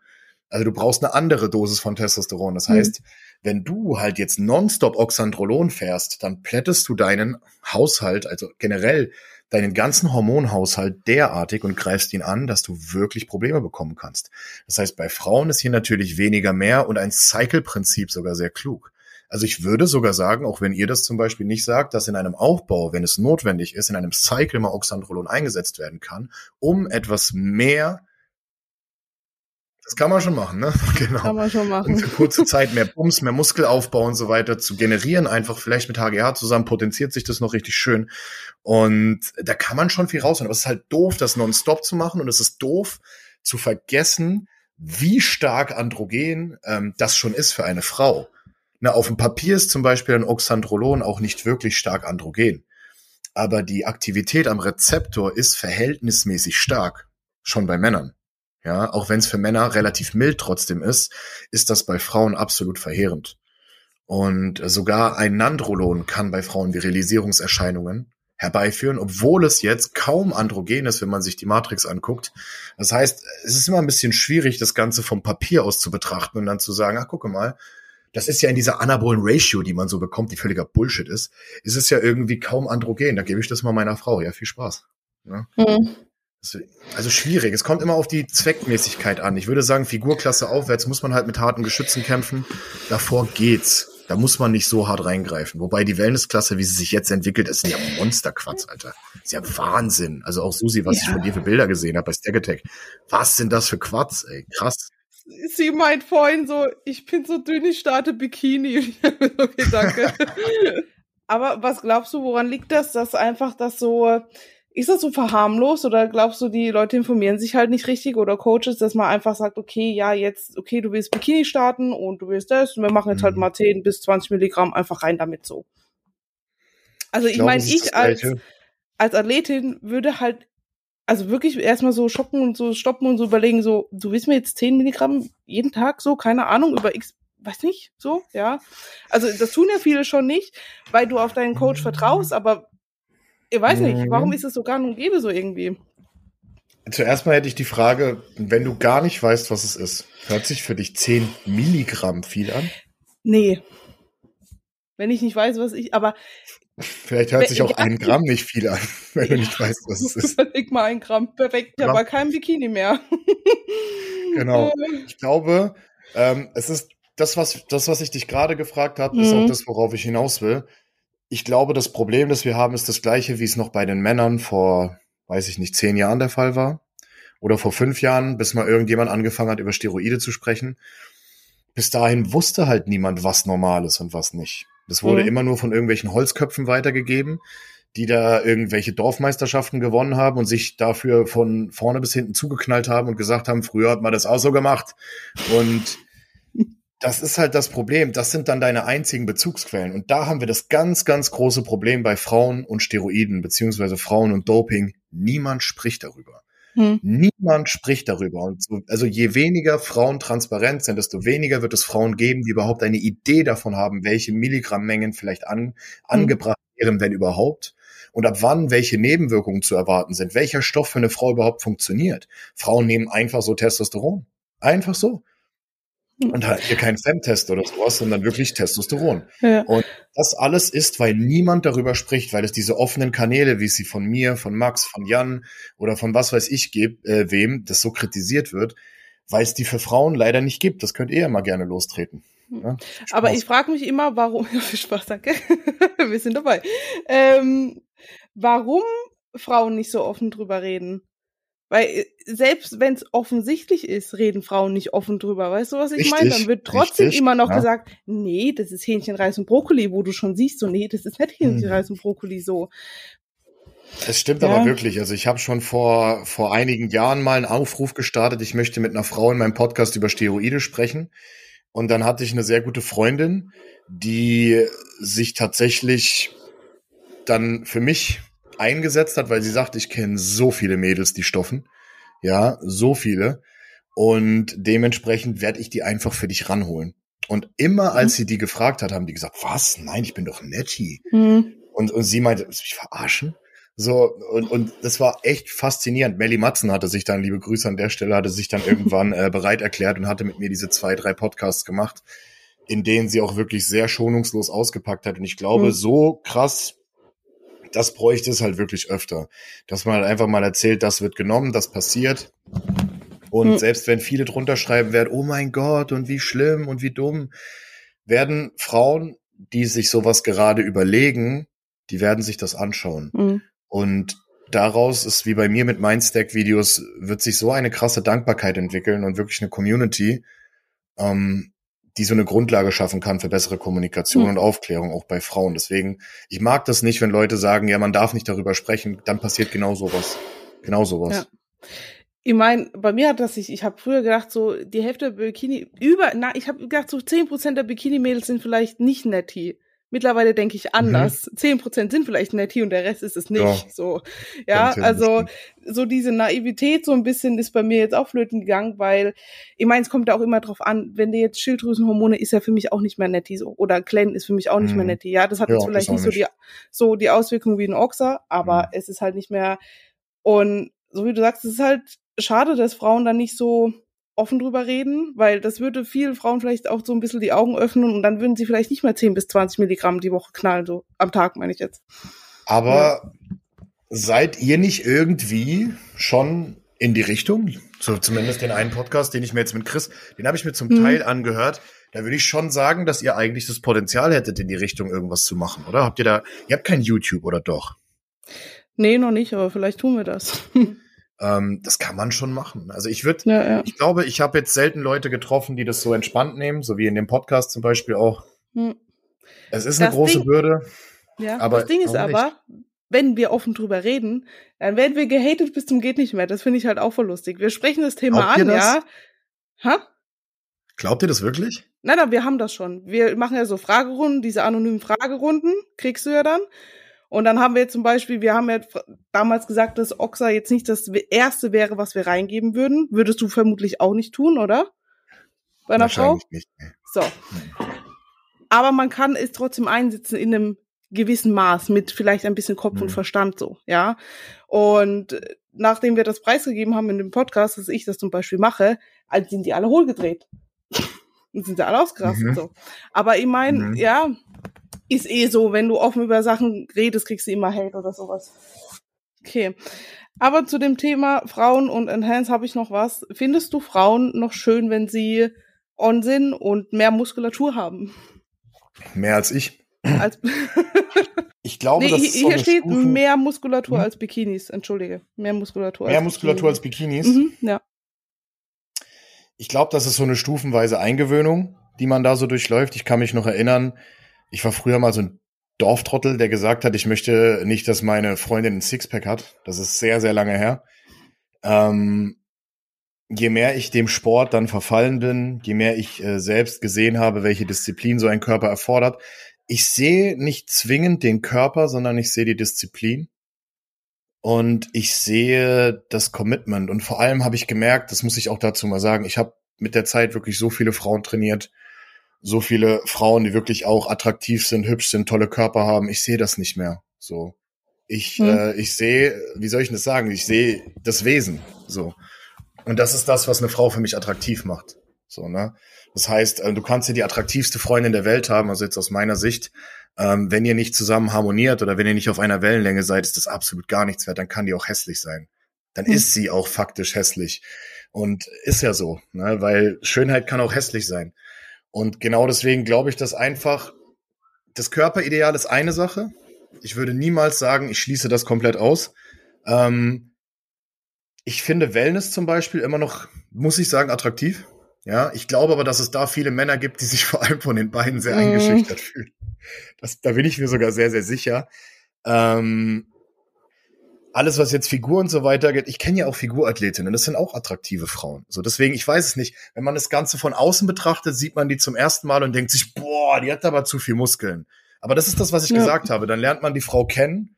Also du brauchst eine andere Dosis von Testosteron. Das mhm. heißt, wenn du halt jetzt nonstop Oxandrolon fährst, dann plättest du deinen Haushalt, also generell deinen ganzen Hormonhaushalt derartig und greifst ihn an, dass du wirklich Probleme bekommen kannst. Das heißt, bei Frauen ist hier natürlich weniger mehr und ein Cycle-Prinzip sogar sehr klug. Also ich würde sogar sagen, auch wenn ihr das zum Beispiel nicht sagt, dass in einem Aufbau, wenn es notwendig ist, in einem Cycle mal Oxandrolon eingesetzt werden kann, um etwas mehr das kann man schon machen, ne? [LAUGHS] Genau. Kann man schon machen. Und für kurze Zeit mehr Bums, mehr Muskelaufbau und so weiter zu generieren, einfach vielleicht mit HGH zusammen potenziert sich das noch richtig schön. Und da kann man schon viel rausholen. Aber es ist halt doof, das nonstop zu machen und es ist doof zu vergessen, wie stark Androgen ähm, das schon ist für eine Frau. Na, auf dem Papier ist zum Beispiel ein Oxandrolon auch nicht wirklich stark androgen. Aber die Aktivität am Rezeptor ist verhältnismäßig stark, schon bei Männern. Ja, auch wenn es für Männer relativ mild trotzdem ist, ist das bei Frauen absolut verheerend. Und sogar ein Nandrolon kann bei Frauen Virilisierungserscheinungen herbeiführen, obwohl es jetzt kaum androgen ist, wenn man sich die Matrix anguckt. Das heißt, es ist immer ein bisschen schwierig, das Ganze vom Papier aus zu betrachten und dann zu sagen, ach, gucke mal, das ist ja in dieser anabolen Ratio, die man so bekommt, die völliger Bullshit ist, ist es ja irgendwie kaum androgen. Da gebe ich das mal meiner Frau. Ja, viel Spaß. Ja? Mhm. Also schwierig. Es kommt immer auf die Zweckmäßigkeit an. Ich würde sagen, Figurklasse aufwärts muss man halt mit harten Geschützen kämpfen. Davor geht's. Da muss man nicht so hart reingreifen. Wobei die Wellnessklasse, wie sie sich jetzt entwickelt, ist ja Monsterquatsch, Alter. Ist ja Wahnsinn. Also auch Susi, was ja. ich von dir für Bilder gesehen habe bei Stagatech. Was sind das für Quads, ey? Krass. Sie meint vorhin so, ich bin so dünn, ich starte Bikini. [LAUGHS] okay, danke. [LAUGHS] Aber was glaubst du, woran liegt das, dass einfach das so ist das so verharmlost oder glaubst du, die Leute informieren sich halt nicht richtig oder Coaches, dass man einfach sagt, okay, ja, jetzt, okay, du willst Bikini starten und du willst das und wir machen jetzt halt mhm. halt mal 10 bis 20 Milligramm einfach rein damit so. Also ich, ich meine, ich als, als Athletin würde halt, also wirklich erstmal so schocken und so stoppen und so überlegen, so, du willst mir jetzt 10 Milligramm jeden Tag so, keine Ahnung, über x, weiß nicht, so, ja. Also das tun ja viele schon nicht, weil du auf deinen Coach vertraust, aber ich weiß nicht, warum mhm. ist es so gar und gäbe so irgendwie? Zuerst mal hätte ich die Frage, wenn du gar nicht weißt, was es ist, hört sich für dich 10 Milligramm viel an? Nee. Wenn ich nicht weiß, was ich, aber. Vielleicht hört sich auch ein Gramm nicht viel an, [LAUGHS] wenn ja, du nicht weißt, was es [LAUGHS] ist. Überleg mal ein Gramm. Perfekt, habe aber kein Bikini mehr. [LAUGHS] genau. Äh. Ich glaube, ähm, es ist das, was, das, was ich dich gerade gefragt habe, mhm. ist auch mhm. das, worauf ich hinaus will ich glaube, das Problem, das wir haben, ist das gleiche, wie es noch bei den Männern vor, weiß ich nicht, zehn Jahren der Fall war. Oder vor fünf Jahren, bis mal irgendjemand angefangen hat, über Steroide zu sprechen. Bis dahin wusste halt niemand, was normal ist und was nicht. Das wurde mhm. immer nur von irgendwelchen Holzköpfen weitergegeben, die da irgendwelche Dorfmeisterschaften gewonnen haben und sich dafür von vorne bis hinten zugeknallt haben und gesagt haben, früher hat man das auch so gemacht. Und das ist halt das Problem. Das sind dann deine einzigen Bezugsquellen. Und da haben wir das ganz, ganz große Problem bei Frauen und Steroiden, beziehungsweise Frauen und Doping. Niemand spricht darüber. Hm. Niemand spricht darüber. Und so, also je weniger Frauen transparent sind, desto weniger wird es Frauen geben, die überhaupt eine Idee davon haben, welche Milligrammmengen vielleicht an, hm. angebracht wären, wenn überhaupt. Und ab wann welche Nebenwirkungen zu erwarten sind, welcher Stoff für eine Frau überhaupt funktioniert. Frauen nehmen einfach so Testosteron. Einfach so. Und halt hier kein Femtest oder sowas, sondern wirklich Testosteron. Ja. Und das alles ist, weil niemand darüber spricht, weil es diese offenen Kanäle, wie es sie von mir, von Max, von Jan oder von was weiß ich gibt, äh, wem, das so kritisiert wird, weil es die für Frauen leider nicht gibt. Das könnt ihr ja mal gerne lostreten. Hm. Ja, Aber ich frage mich immer, warum, [LAUGHS] ja, viel Spaß, danke, wir sind dabei, ähm, warum Frauen nicht so offen drüber reden. Weil äh, selbst wenn es offensichtlich ist, reden Frauen nicht offen drüber. Weißt du, was ich meine? Dann wird trotzdem richtig, immer noch ja. gesagt, nee, das ist Hähnchenreis und Brokkoli, wo du schon siehst, so, nee, das ist nicht Hähnchenreis mhm. und Brokkoli so. Es stimmt ja. aber wirklich. Also ich habe schon vor, vor einigen Jahren mal einen Aufruf gestartet, ich möchte mit einer Frau in meinem Podcast über Steroide sprechen. Und dann hatte ich eine sehr gute Freundin, die sich tatsächlich dann für mich eingesetzt hat, weil sie sagt, ich kenne so viele Mädels, die stoffen. Ja, so viele. Und dementsprechend werde ich die einfach für dich ranholen. Und immer als mhm. sie die gefragt hat, haben die gesagt, was? Nein, ich bin doch Nettie. Mhm. Und, und sie meinte, mich verarschen? So, und, und das war echt faszinierend. Melly Matzen hatte sich dann, liebe Grüße an der Stelle, hatte sich dann [LAUGHS] irgendwann äh, bereit erklärt und hatte mit mir diese zwei, drei Podcasts gemacht, in denen sie auch wirklich sehr schonungslos ausgepackt hat. Und ich glaube, mhm. so krass, das bräuchte es halt wirklich öfter. Dass man halt einfach mal erzählt, das wird genommen, das passiert. Und mhm. selbst wenn viele drunter schreiben werden, oh mein Gott, und wie schlimm und wie dumm, werden Frauen, die sich sowas gerade überlegen, die werden sich das anschauen. Mhm. Und daraus ist wie bei mir mit Mindstack-Videos, wird sich so eine krasse Dankbarkeit entwickeln und wirklich eine Community, ähm, die so eine Grundlage schaffen kann für bessere Kommunikation mhm. und Aufklärung, auch bei Frauen. Deswegen, ich mag das nicht, wenn Leute sagen, ja, man darf nicht darüber sprechen, dann passiert genau sowas. Genau sowas. Ja. Ich meine, bei mir hat das sich, ich habe früher gedacht, so die Hälfte der Bikini, über, na, ich habe gedacht, so zehn Prozent der Bikini-Mädels sind vielleicht nicht netty. Mittlerweile denke ich anders. Mhm. Zehn mhm. Prozent sind vielleicht netty und der Rest ist es nicht. Ja. So, ja, also so diese Naivität so ein bisschen ist bei mir jetzt auch flöten gegangen, weil ich meine, es kommt ja auch immer drauf an, wenn dir jetzt Schilddrüsenhormone ist ja für mich auch nicht mehr netty so, oder Glenn ist für mich auch nicht mhm. mehr netty. Ja, das hat ja, jetzt vielleicht nicht, nicht so die so die Auswirkungen wie ein Oxer, aber mhm. es ist halt nicht mehr und so wie du sagst, es ist halt schade, dass Frauen dann nicht so offen drüber reden, weil das würde vielen Frauen vielleicht auch so ein bisschen die Augen öffnen und dann würden sie vielleicht nicht mehr 10 bis 20 Milligramm die Woche knallen, so am Tag, meine ich jetzt. Aber ja. seid ihr nicht irgendwie schon in die Richtung? So zumindest den einen Podcast, den ich mir jetzt mit Chris, den habe ich mir zum mhm. Teil angehört. Da würde ich schon sagen, dass ihr eigentlich das Potenzial hättet, in die Richtung irgendwas zu machen, oder? Habt ihr da, ihr habt kein YouTube, oder doch? Nee, noch nicht, aber vielleicht tun wir das. [LAUGHS] Ähm, das kann man schon machen. Also ich würde, ja, ja. ich glaube, ich habe jetzt selten Leute getroffen, die das so entspannt nehmen, so wie in dem Podcast zum Beispiel auch. Hm. Es ist das eine große Ding, Bürde. Ja, aber das Ding ist aber, wenn wir offen drüber reden, dann werden wir gehatet bis zum geht nicht mehr. Das finde ich halt auch voll lustig. Wir sprechen das Thema Glaubt an, ja. Ha? Glaubt ihr das wirklich? Nein, nein, wir haben das schon. Wir machen ja so Fragerunden, diese anonymen Fragerunden, kriegst du ja dann. Und dann haben wir zum Beispiel, wir haben ja damals gesagt, dass Oxa jetzt nicht das erste wäre, was wir reingeben würden. Würdest du vermutlich auch nicht tun, oder? Bei einer Frau? Nicht. So. Aber man kann es trotzdem einsetzen in einem gewissen Maß mit vielleicht ein bisschen Kopf mhm. und Verstand so, ja. Und nachdem wir das preisgegeben haben in dem Podcast, dass ich das zum Beispiel mache, sind die alle hohlgedreht. [LAUGHS] und sind sie alle ausgerastet mhm. so. Aber ich meine, mhm. ja, ist eh so, wenn du offen über Sachen redest, kriegst du immer Hate oder sowas. Okay. Aber zu dem Thema Frauen und Enhance habe ich noch was. Findest du Frauen noch schön, wenn sie on sind und mehr Muskulatur haben? Mehr als ich. Als [LAUGHS] ich glaube, nee, das ist hier steht Stufen. mehr Muskulatur hm? als Bikinis. Entschuldige, mehr Muskulatur. Mehr als Muskulatur Bikinis. als Bikinis. Mhm, ja. Ich glaube, das ist so eine stufenweise Eingewöhnung, die man da so durchläuft. Ich kann mich noch erinnern, ich war früher mal so ein Dorftrottel, der gesagt hat, ich möchte nicht, dass meine Freundin ein Sixpack hat. Das ist sehr, sehr lange her. Ähm, je mehr ich dem Sport dann verfallen bin, je mehr ich äh, selbst gesehen habe, welche Disziplin so ein Körper erfordert, ich sehe nicht zwingend den Körper, sondern ich sehe die Disziplin. Und ich sehe das Commitment. Und vor allem habe ich gemerkt, das muss ich auch dazu mal sagen, ich habe mit der Zeit wirklich so viele Frauen trainiert, so viele Frauen, die wirklich auch attraktiv sind, hübsch sind, tolle Körper haben. Ich sehe das nicht mehr. So. Ich, hm. äh, ich sehe, wie soll ich das sagen? Ich sehe das Wesen. So. Und das ist das, was eine Frau für mich attraktiv macht. So, ne? Das heißt, äh, du kannst ja die attraktivste Freundin der Welt haben, also jetzt aus meiner Sicht. Ähm, wenn ihr nicht zusammen harmoniert oder wenn ihr nicht auf einer Wellenlänge seid, ist das absolut gar nichts wert. Dann kann die auch hässlich sein. Dann hm. ist sie auch faktisch hässlich. Und ist ja so, ne? weil Schönheit kann auch hässlich sein. Und genau deswegen glaube ich, dass einfach das Körperideal ist eine Sache. Ich würde niemals sagen, ich schließe das komplett aus. Ähm, ich finde Wellness zum Beispiel immer noch, muss ich sagen, attraktiv. Ja, ich glaube aber, dass es da viele Männer gibt, die sich [LAUGHS] vor allem von den beiden sehr mhm. eingeschüchtert fühlen. Das, da bin ich mir sogar sehr, sehr sicher. Ähm, alles, was jetzt Figur und so weiter geht, ich kenne ja auch Figurathletinnen, das sind auch attraktive Frauen. So, deswegen, ich weiß es nicht. Wenn man das Ganze von außen betrachtet, sieht man die zum ersten Mal und denkt sich, boah, die hat aber zu viel Muskeln. Aber das ist das, was ich ja. gesagt habe. Dann lernt man die Frau kennen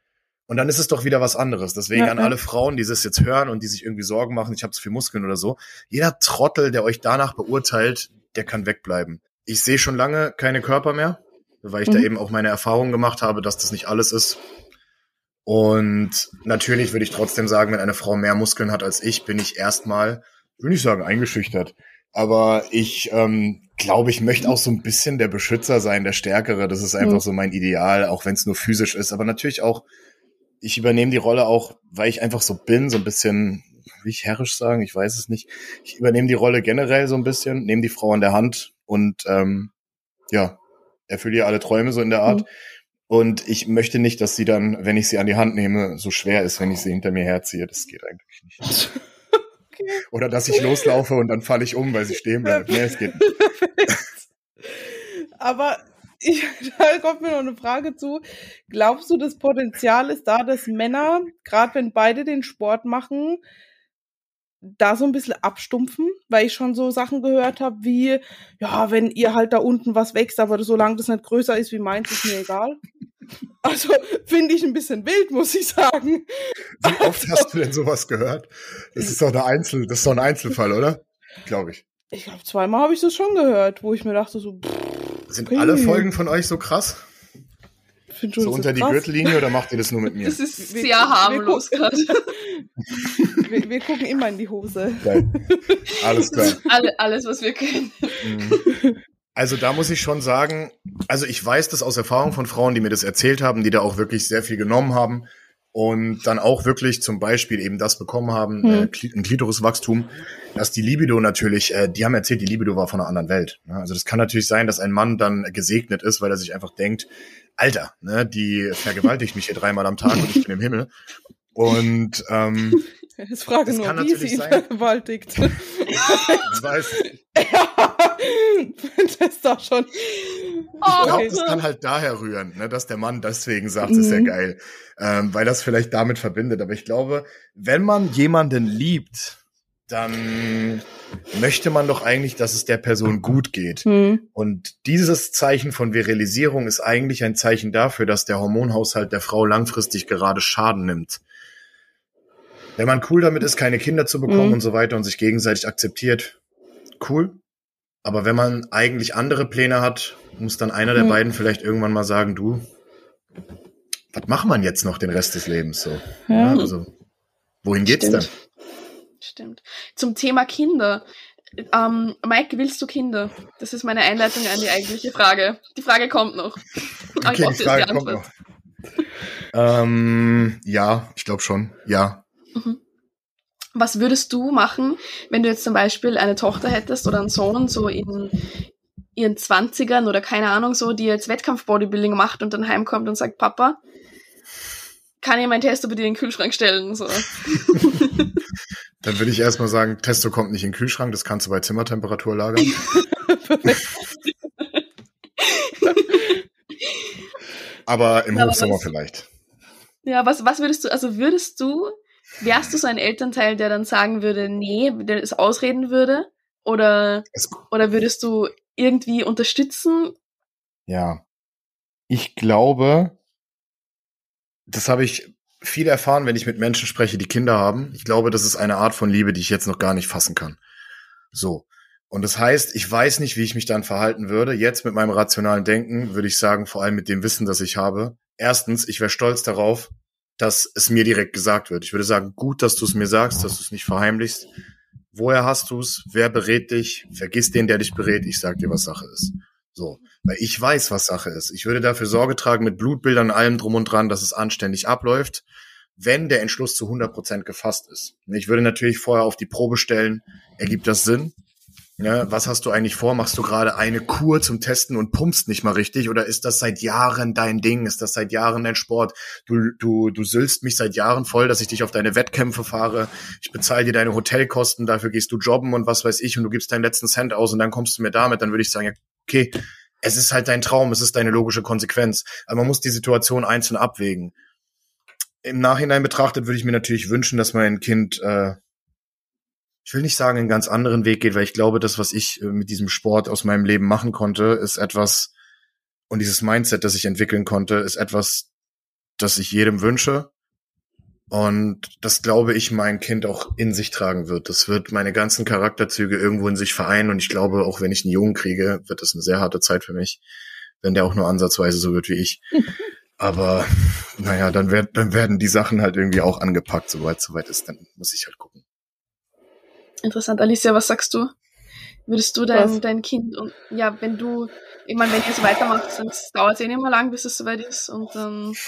und dann ist es doch wieder was anderes. Deswegen ja, an alle Frauen, die das jetzt hören und die sich irgendwie Sorgen machen, ich habe zu viel Muskeln oder so. Jeder Trottel, der euch danach beurteilt, der kann wegbleiben. Ich sehe schon lange keine Körper mehr, weil ich mhm. da eben auch meine Erfahrungen gemacht habe, dass das nicht alles ist. Und natürlich würde ich trotzdem sagen, wenn eine Frau mehr Muskeln hat als ich, bin ich erstmal, würde ich sagen, eingeschüchtert. Aber ich ähm, glaube, ich möchte auch so ein bisschen der Beschützer sein, der Stärkere. Das ist einfach mhm. so mein Ideal, auch wenn es nur physisch ist. Aber natürlich auch, ich übernehme die Rolle auch, weil ich einfach so bin, so ein bisschen, wie ich herrisch sagen, ich weiß es nicht. Ich übernehme die Rolle generell so ein bisschen, nehme die Frau an der Hand und ähm, ja, erfülle ihr alle Träume so in der Art. Mhm. Und ich möchte nicht, dass sie dann, wenn ich sie an die Hand nehme, so schwer ist, wenn ich sie hinter mir herziehe. Das geht eigentlich nicht. Okay. Oder dass ich loslaufe und dann falle ich um, weil sie stehen bleibt. Nee, es geht nicht. Aber ich, [LAUGHS] da kommt mir noch eine Frage zu. Glaubst du, das Potenzial ist da, dass Männer, gerade wenn beide den Sport machen, da so ein bisschen abstumpfen, weil ich schon so Sachen gehört habe wie, ja, wenn ihr halt da unten was wächst, aber solange das nicht größer ist wie meins, ist mir egal. [LAUGHS] Also finde ich ein bisschen wild, muss ich sagen. Wie oft also, hast du denn sowas gehört? Das ist doch eine Einzel, das ist doch ein Einzelfall, oder? Glaube ich. Ich glaube, zweimal habe ich das schon gehört, wo ich mir dachte so. Pff, Sind okay. alle Folgen von euch so krass? So unter die Gürtellinie oder macht ihr das nur mit mir? Das ist sehr harmlos gerade. [LAUGHS] wir, wir, gucken immer in die Hose. Geil. Alles klar. [LAUGHS] Alle, alles, was wir können. Mhm. Also da muss ich schon sagen, also ich weiß das aus Erfahrung von Frauen, die mir das erzählt haben, die da auch wirklich sehr viel genommen haben und dann auch wirklich zum Beispiel eben das bekommen haben, hm. äh, ein Klitoriswachstum, dass die Libido natürlich, äh, die haben erzählt, die Libido war von einer anderen Welt. Ne? Also das kann natürlich sein, dass ein Mann dann gesegnet ist, weil er sich einfach denkt, Alter, ne, die vergewaltigt mich hier dreimal am Tag und ich bin im Himmel. Und ähm, [LAUGHS] Jetzt frage das nur, kann wie sie ihn sein. vergewaltigt. [LAUGHS] das weiß ich. [LAUGHS] Ja, das ist doch schon. Ich glaube, das kann halt daher rühren, ne, dass der Mann deswegen sagt, mhm. ist ja geil, ähm, weil das vielleicht damit verbindet. Aber ich glaube, wenn man jemanden liebt, dann möchte man doch eigentlich, dass es der Person gut geht. Mhm. Und dieses Zeichen von Virilisierung ist eigentlich ein Zeichen dafür, dass der Hormonhaushalt der Frau langfristig gerade Schaden nimmt. Wenn man cool damit ist, keine Kinder zu bekommen mhm. und so weiter und sich gegenseitig akzeptiert, cool. Aber wenn man eigentlich andere Pläne hat, muss dann einer der mhm. beiden vielleicht irgendwann mal sagen, du, was macht man jetzt noch den Rest des Lebens so? Ja. Ja, also, wohin geht's Stimmt. denn? Stimmt. Zum Thema Kinder. Ähm, Mike, willst du Kinder? Das ist meine Einleitung an die eigentliche Frage. Die Frage kommt noch. Okay, die Frage die kommt noch. ähm, ja, ich glaube schon. Ja. Mhm. Was würdest du machen, wenn du jetzt zum Beispiel eine Tochter hättest oder einen Sohn so in ihren Zwanzigern oder keine Ahnung so, die jetzt Wettkampf-Bodybuilding macht und dann heimkommt und sagt, Papa, kann ich meinen Test über dir in den Kühlschrank stellen? So. [LAUGHS] Dann würde ich erstmal sagen, Testo kommt nicht in den Kühlschrank, das kannst du bei Zimmertemperatur lagern. [LAUGHS] Aber im Hochsommer vielleicht. Ja, was, was würdest du, also würdest du, wärst du so ein Elternteil, der dann sagen würde, nee, der es ausreden würde? Oder, oder würdest du irgendwie unterstützen? Ja. Ich glaube, das habe ich viel erfahren, wenn ich mit Menschen spreche, die Kinder haben. Ich glaube, das ist eine Art von Liebe, die ich jetzt noch gar nicht fassen kann. So. Und das heißt, ich weiß nicht, wie ich mich dann verhalten würde. Jetzt mit meinem rationalen Denken würde ich sagen, vor allem mit dem Wissen, das ich habe. Erstens, ich wäre stolz darauf, dass es mir direkt gesagt wird. Ich würde sagen, gut, dass du es mir sagst, dass du es nicht verheimlichst. Woher hast du es? Wer berät dich? Vergiss den, der dich berät. Ich sag dir, was Sache ist. So, weil ich weiß, was Sache ist. Ich würde dafür Sorge tragen mit Blutbildern und allem drum und dran, dass es anständig abläuft, wenn der Entschluss zu 100 Prozent gefasst ist. Ich würde natürlich vorher auf die Probe stellen, ergibt das Sinn? Ja, was hast du eigentlich vor? Machst du gerade eine Kur zum Testen und pumpst nicht mal richtig? Oder ist das seit Jahren dein Ding? Ist das seit Jahren dein Sport? Du, du, du sülst mich seit Jahren voll, dass ich dich auf deine Wettkämpfe fahre. Ich bezahle dir deine Hotelkosten, dafür gehst du jobben und was weiß ich und du gibst deinen letzten Cent aus und dann kommst du mir damit. Dann würde ich sagen, okay, es ist halt dein Traum, es ist deine logische Konsequenz. Aber man muss die Situation einzeln abwägen. im Nachhinein betrachtet würde ich mir natürlich wünschen, dass mein Kind, äh, ich will nicht sagen, einen ganz anderen Weg geht, weil ich glaube, das, was ich äh, mit diesem Sport aus meinem Leben machen konnte, ist etwas, und dieses Mindset, das ich entwickeln konnte, ist etwas, das ich jedem wünsche. Und das glaube ich, mein Kind auch in sich tragen wird. Das wird meine ganzen Charakterzüge irgendwo in sich vereinen. Und ich glaube, auch wenn ich einen Jungen kriege, wird das eine sehr harte Zeit für mich, wenn der auch nur ansatzweise so wird wie ich. [LAUGHS] Aber naja, dann, werd, dann werden die Sachen halt irgendwie auch angepackt, soweit soweit ist. Dann muss ich halt gucken. Interessant. Alicia, was sagst du? Würdest du dein, dein Kind und ja, wenn du, ich meine, wenn ihr es weitermacht, dann dauert es eh nicht mehr lang, bis es soweit ist und dann. [LAUGHS]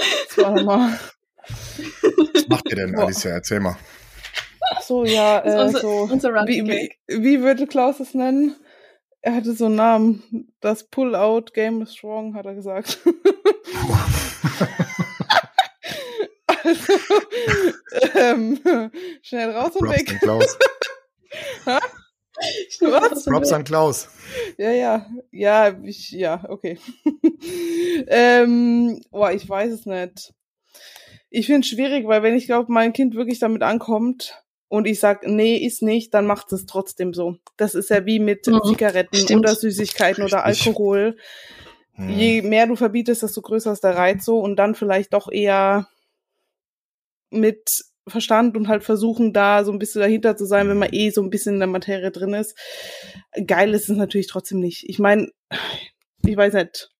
[LAUGHS] Warte mal. Was macht ihr denn, Alicia? Erzähl mal. Ach so, ja, äh, unser, so. Unser wie, wie, wie würde Klaus es nennen? Er hatte so einen Namen. Das Pull-Out Game is Strong, hat er gesagt. [LAUGHS] also, ähm, schnell raus und Props weg. Klaus. [LAUGHS] Was? Props an Klaus. Ja, ja. Ja, ich, ja, okay. [LAUGHS] ähm, boah, ich weiß es nicht. Ich finde es schwierig, weil wenn ich glaube, mein Kind wirklich damit ankommt, und ich sag, nee, ist nicht, dann macht es trotzdem so. Das ist ja wie mit mhm, Zigaretten stimmt. oder Süßigkeiten oder Alkohol. Mhm. Je mehr du verbietest, desto größer ist der Reiz so und dann vielleicht doch eher mit Verstand und halt versuchen, da so ein bisschen dahinter zu sein, wenn man eh so ein bisschen in der Materie drin ist. Geil ist es natürlich trotzdem nicht. Ich meine, ich weiß nicht.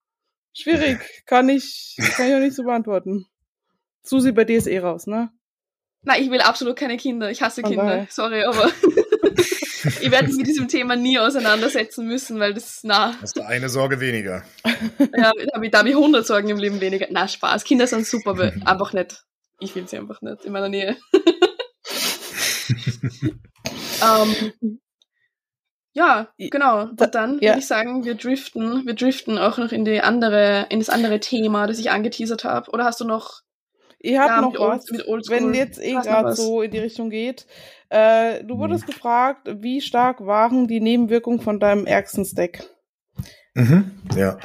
Schwierig. [LAUGHS] Kann ich, kann ich auch nicht so beantworten. Susi, bei dir ist eh raus, ne? Nein, ich will absolut keine Kinder. Ich hasse Kinder. Oh Sorry, aber [LAUGHS] ich werde mich mit diesem Thema nie auseinandersetzen müssen, weil das, na. Das ist eine Sorge weniger. ja, da habe ich, hab ich 100 Sorgen im Leben weniger. Na, Spaß. Kinder sind super, aber [LAUGHS] einfach nicht. Ich will sie einfach nicht in meiner Nähe. [LAUGHS] ähm, ja, genau. Und dann ja. würde ich sagen, wir driften, wir driften auch noch in die andere, in das andere Thema, das ich angeteasert habe. Oder hast du noch ich habe ja, noch was, Old, wenn jetzt eh gerade so in die Richtung geht. Äh, du wurdest mhm. gefragt, wie stark waren die Nebenwirkungen von deinem ärgsten Stack? Mhm. Ja,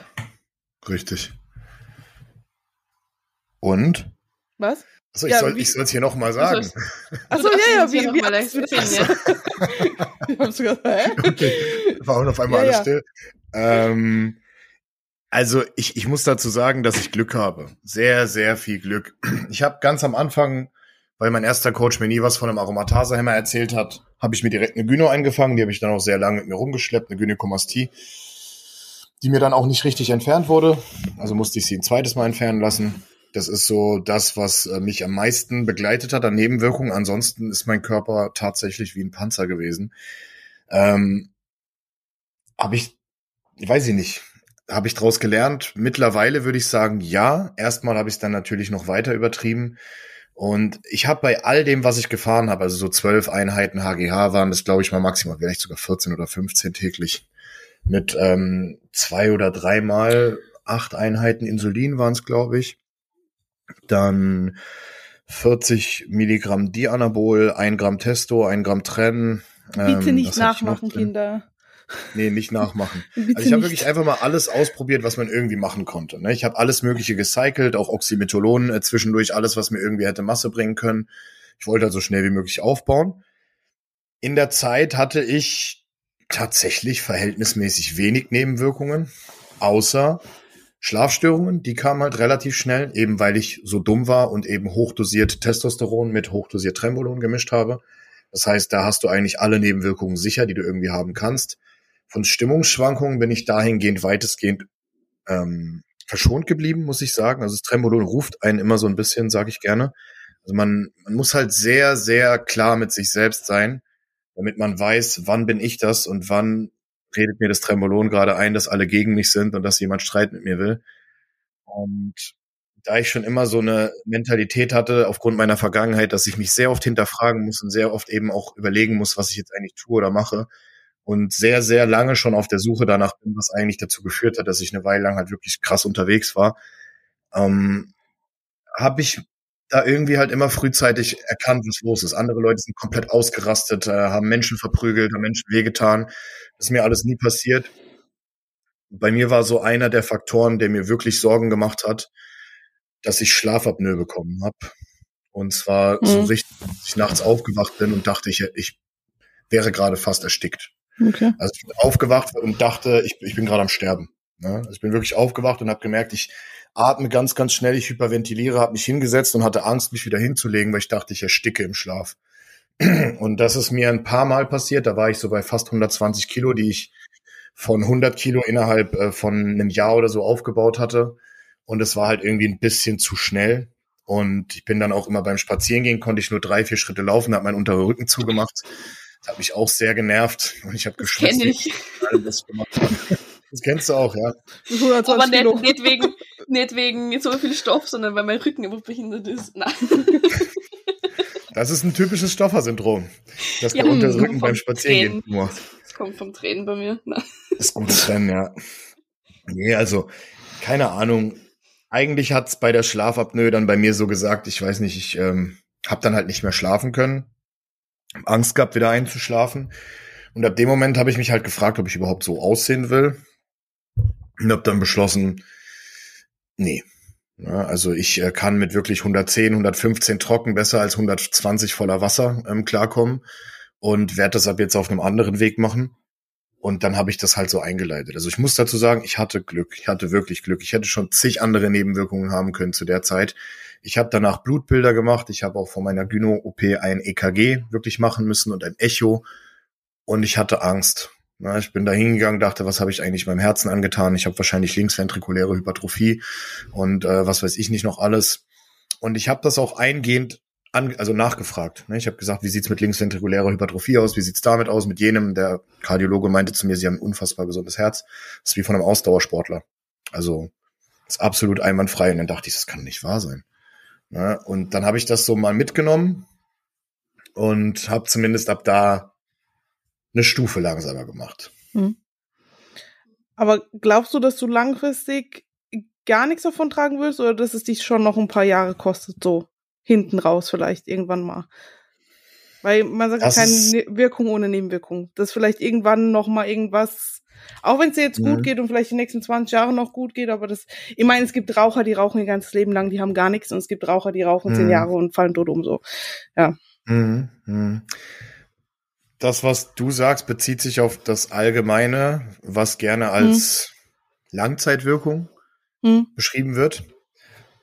richtig. Und? Was? Achso, ich ja, soll es hier nochmal sagen. Achso, ja, ja, wie, wie, wie hast du das? ich hab's gesagt, hä? Okay, war auch auf einmal ja, alles still. Ähm, also ich, ich muss dazu sagen, dass ich Glück habe. Sehr, sehr viel Glück. Ich habe ganz am Anfang, weil mein erster Coach mir nie was von einem Aromatasehemmer erzählt hat, habe ich mir direkt eine Gyno eingefangen. Die habe ich dann auch sehr lange mit mir rumgeschleppt, eine Gynäkomastie, die mir dann auch nicht richtig entfernt wurde. Also musste ich sie ein zweites Mal entfernen lassen. Das ist so das, was äh, mich am meisten begleitet hat an Nebenwirkungen. Ansonsten ist mein Körper tatsächlich wie ein Panzer gewesen. Ähm, habe ich, weiß ich nicht, habe ich daraus gelernt? Mittlerweile würde ich sagen, ja. Erstmal habe ich es dann natürlich noch weiter übertrieben. Und ich habe bei all dem, was ich gefahren habe, also so zwölf Einheiten HGH waren das, glaube ich, mal maximal, vielleicht sogar 14 oder 15 täglich. Mit ähm, zwei oder dreimal acht Einheiten Insulin waren es, glaube ich. Dann 40 Milligramm Dianabol, ein Gramm Testo, ein Gramm Tren. Bitte ähm, nicht nachmachen, Kinder. Nee, nicht nachmachen. [LAUGHS] also ich habe wirklich einfach mal alles ausprobiert, was man irgendwie machen konnte. Ne? Ich habe alles Mögliche gecycelt, auch Oxymetholon äh, zwischendurch, alles, was mir irgendwie hätte Masse bringen können. Ich wollte also schnell wie möglich aufbauen. In der Zeit hatte ich tatsächlich verhältnismäßig wenig Nebenwirkungen, außer Schlafstörungen. Die kamen halt relativ schnell, eben weil ich so dumm war und eben hochdosiert Testosteron mit hochdosiert Trembolon gemischt habe. Das heißt, da hast du eigentlich alle Nebenwirkungen sicher, die du irgendwie haben kannst. Von Stimmungsschwankungen bin ich dahingehend weitestgehend ähm, verschont geblieben, muss ich sagen. Also das Trembolon ruft einen immer so ein bisschen, sage ich gerne. Also man, man muss halt sehr, sehr klar mit sich selbst sein, damit man weiß, wann bin ich das und wann redet mir das Trembolon gerade ein, dass alle gegen mich sind und dass jemand Streit mit mir will. Und da ich schon immer so eine Mentalität hatte, aufgrund meiner Vergangenheit, dass ich mich sehr oft hinterfragen muss und sehr oft eben auch überlegen muss, was ich jetzt eigentlich tue oder mache, und sehr, sehr lange schon auf der Suche danach bin, was eigentlich dazu geführt hat, dass ich eine Weile lang halt wirklich krass unterwegs war, ähm, habe ich da irgendwie halt immer frühzeitig erkannt, was los ist. Andere Leute sind komplett ausgerastet, äh, haben Menschen verprügelt, haben Menschen wehgetan. Das ist mir alles nie passiert. Bei mir war so einer der Faktoren, der mir wirklich Sorgen gemacht hat, dass ich Schlafapnoe bekommen habe. Und zwar mhm. so richtig, dass ich nachts aufgewacht bin und dachte, ich, ich wäre gerade fast erstickt. Okay. Also ich bin aufgewacht und dachte, ich, ich bin gerade am Sterben. Ne? Also ich bin wirklich aufgewacht und habe gemerkt, ich atme ganz, ganz schnell, ich hyperventiliere, habe mich hingesetzt und hatte Angst, mich wieder hinzulegen, weil ich dachte, ich ersticke im Schlaf. [CLEARS THROAT] Und das ist mir ein paar Mal passiert. Da war ich so bei fast 120 Kilo, die ich von 100 Kilo innerhalb äh, von einem Jahr oder so aufgebaut hatte. Und es war halt irgendwie ein bisschen zu schnell. Und ich bin dann auch immer beim Spazierengehen, konnte ich nur drei, vier Schritte laufen, habe meinen unteren Rücken zugemacht. Das hat mich auch sehr genervt. Und ich habe geschwitzt. Kenn ich. Das kennst du auch, ja. Aber nicht, nicht, wegen, nicht wegen so viel Stoff, sondern weil mein Rücken einfach behindert ist. Nein. Das ist ein typisches Stoffersyndrom. Das ja, unter das Rücken beim Spazierengehen nur. Das kommt vom Tränen bei mir. Nein. Das ist gutes Rennen, ja. Nee, also, keine Ahnung. Eigentlich hat's bei der Schlafapnoe dann bei mir so gesagt, ich weiß nicht, ich ähm, habe dann halt nicht mehr schlafen können. Angst gehabt, wieder einzuschlafen. Und ab dem Moment habe ich mich halt gefragt, ob ich überhaupt so aussehen will. Und habe dann beschlossen, nee. Ja, also ich äh, kann mit wirklich 110, 115 trocken besser als 120 voller Wasser ähm, klarkommen und werde das ab jetzt auf einem anderen Weg machen. Und dann habe ich das halt so eingeleitet. Also ich muss dazu sagen, ich hatte Glück. Ich hatte wirklich Glück. Ich hätte schon zig andere Nebenwirkungen haben können zu der Zeit. Ich habe danach Blutbilder gemacht. Ich habe auch vor meiner Gyno-OP ein EKG wirklich machen müssen und ein Echo. Und ich hatte Angst. Na, ich bin da hingegangen, dachte, was habe ich eigentlich meinem Herzen angetan? Ich habe wahrscheinlich linksventrikuläre Hypertrophie und äh, was weiß ich nicht noch alles. Und ich habe das auch eingehend an, also nachgefragt. Ne? Ich habe gesagt, wie sieht's mit linksventrikulärer Hypertrophie aus? Wie sieht's damit aus? Mit jenem, der Kardiologe meinte zu mir, sie haben ein unfassbar gesundes Herz. Das ist wie von einem Ausdauersportler. Also ist absolut einwandfrei. Und dann dachte ich, das kann nicht wahr sein. Ne? Und dann habe ich das so mal mitgenommen und habe zumindest ab da eine Stufe langsamer gemacht. Mhm. Aber glaubst du, dass du langfristig gar nichts davon tragen willst oder dass es dich schon noch ein paar Jahre kostet, so hinten raus vielleicht irgendwann mal? Weil man sagt, das keine ne Wirkung ohne Nebenwirkung. Dass vielleicht irgendwann noch mal irgendwas, auch wenn es dir jetzt mhm. gut geht und vielleicht die nächsten 20 Jahre noch gut geht, aber das, ich meine, es gibt Raucher, die rauchen ihr ganzes Leben lang, die haben gar nichts und es gibt Raucher, die rauchen mhm. zehn Jahre und fallen tot um so. Ja. Mhm. Das, was du sagst, bezieht sich auf das Allgemeine, was gerne als hm. Langzeitwirkung hm. beschrieben wird.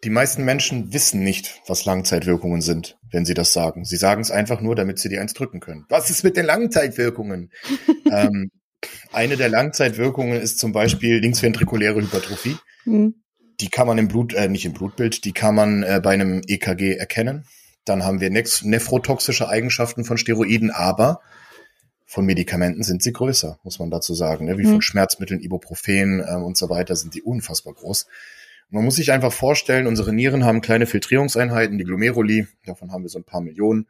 Die meisten Menschen wissen nicht, was Langzeitwirkungen sind, wenn sie das sagen. Sie sagen es einfach nur, damit sie die eins drücken können. Was ist mit den Langzeitwirkungen? [LAUGHS] ähm, eine der Langzeitwirkungen ist zum Beispiel linksventrikuläre Hypertrophie. Hm. Die kann man im Blut, äh, nicht im Blutbild, die kann man äh, bei einem EKG erkennen. Dann haben wir nephrotoxische Eigenschaften von Steroiden, aber von Medikamenten sind sie größer, muss man dazu sagen. Ne? Wie von mhm. Schmerzmitteln, Ibuprofen äh, und so weiter sind die unfassbar groß. man muss sich einfach vorstellen, unsere Nieren haben kleine Filtrierungseinheiten, die Glomeruli, davon haben wir so ein paar Millionen.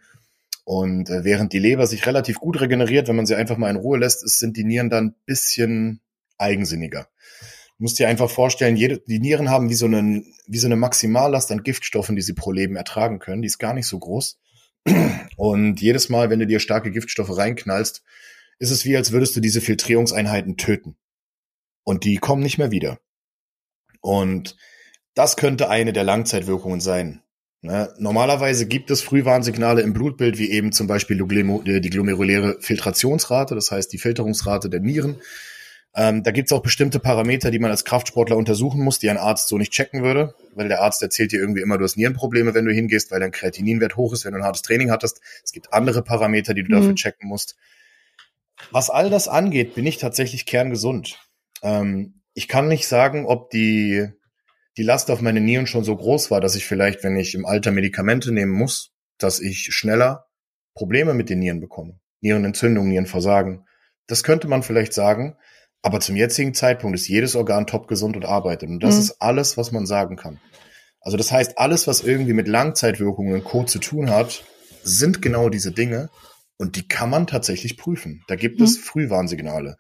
Und äh, während die Leber sich relativ gut regeneriert, wenn man sie einfach mal in Ruhe lässt, ist, sind die Nieren dann bisschen eigensinniger. Du musst dir einfach vorstellen, jede, die Nieren haben wie so, einen, wie so eine Maximallast an Giftstoffen, die sie pro Leben ertragen können. Die ist gar nicht so groß. Und jedes Mal, wenn du dir starke Giftstoffe reinknallst, ist es wie, als würdest du diese Filtrierungseinheiten töten. Und die kommen nicht mehr wieder. Und das könnte eine der Langzeitwirkungen sein. Ne? Normalerweise gibt es Frühwarnsignale im Blutbild, wie eben zum Beispiel die glomeruläre Filtrationsrate, das heißt die Filterungsrate der Nieren. Ähm, da gibt es auch bestimmte Parameter, die man als Kraftsportler untersuchen muss, die ein Arzt so nicht checken würde, weil der Arzt erzählt dir irgendwie immer, du hast Nierenprobleme, wenn du hingehst, weil dein Kreatininwert hoch ist, wenn du ein hartes Training hattest. Es gibt andere Parameter, die du mhm. dafür checken musst. Was all das angeht, bin ich tatsächlich kerngesund. Ähm, ich kann nicht sagen, ob die, die Last auf meine Nieren schon so groß war, dass ich vielleicht, wenn ich im Alter Medikamente nehmen muss, dass ich schneller Probleme mit den Nieren bekomme. Nierenentzündung, Nierenversagen. Das könnte man vielleicht sagen. Aber zum jetzigen Zeitpunkt ist jedes Organ top gesund und arbeitet. Und das mhm. ist alles, was man sagen kann. Also das heißt, alles, was irgendwie mit Langzeitwirkungen und Co. zu tun hat, sind genau diese Dinge. Und die kann man tatsächlich prüfen. Da gibt mhm. es Frühwarnsignale.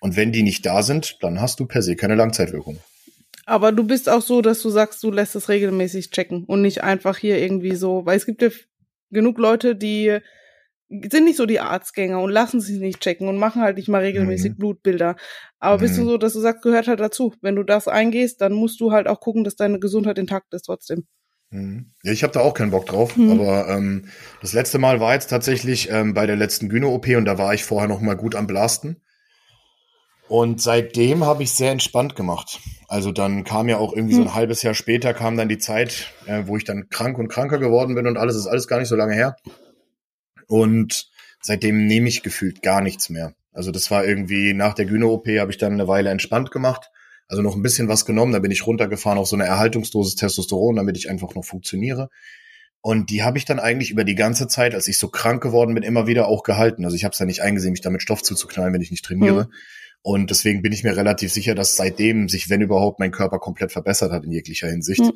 Und wenn die nicht da sind, dann hast du per se keine Langzeitwirkung. Aber du bist auch so, dass du sagst, du lässt es regelmäßig checken und nicht einfach hier irgendwie so, weil es gibt ja genug Leute, die sind nicht so die Arztgänger und lassen sich nicht checken und machen halt nicht mal regelmäßig mhm. Blutbilder. Aber mhm. bist du mhm. so, dass du sagst, gehört halt dazu. Wenn du das eingehst, dann musst du halt auch gucken, dass deine Gesundheit intakt ist trotzdem. Mhm. Ja, ich habe da auch keinen Bock drauf, mhm. aber ähm, das letzte Mal war jetzt tatsächlich ähm, bei der letzten Gyno-OP und da war ich vorher noch mal gut am Blasten. Und seitdem habe ich sehr entspannt gemacht. Also dann kam ja auch irgendwie so ein halbes Jahr später kam dann die Zeit, äh, wo ich dann krank und kranker geworden bin und alles ist alles gar nicht so lange her. Und seitdem nehme ich gefühlt gar nichts mehr. Also das war irgendwie nach der Gyno-OP habe ich dann eine Weile entspannt gemacht. Also noch ein bisschen was genommen, da bin ich runtergefahren auf so eine Erhaltungsdosis Testosteron, damit ich einfach noch funktioniere. Und die habe ich dann eigentlich über die ganze Zeit, als ich so krank geworden bin, immer wieder auch gehalten. Also ich habe es ja nicht eingesehen, mich damit Stoff zuzuknallen, wenn ich nicht trainiere. Mhm. Und deswegen bin ich mir relativ sicher, dass seitdem sich, wenn überhaupt, mein Körper komplett verbessert hat in jeglicher Hinsicht. Mhm.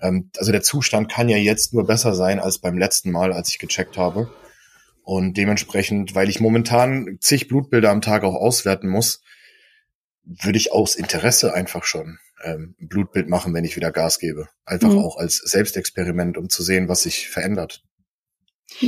Ähm, also der Zustand kann ja jetzt nur besser sein als beim letzten Mal, als ich gecheckt habe. Und dementsprechend, weil ich momentan zig Blutbilder am Tag auch auswerten muss, würde ich aus Interesse einfach schon ähm, ein Blutbild machen, wenn ich wieder Gas gebe. Einfach mhm. auch als Selbstexperiment, um zu sehen, was sich verändert.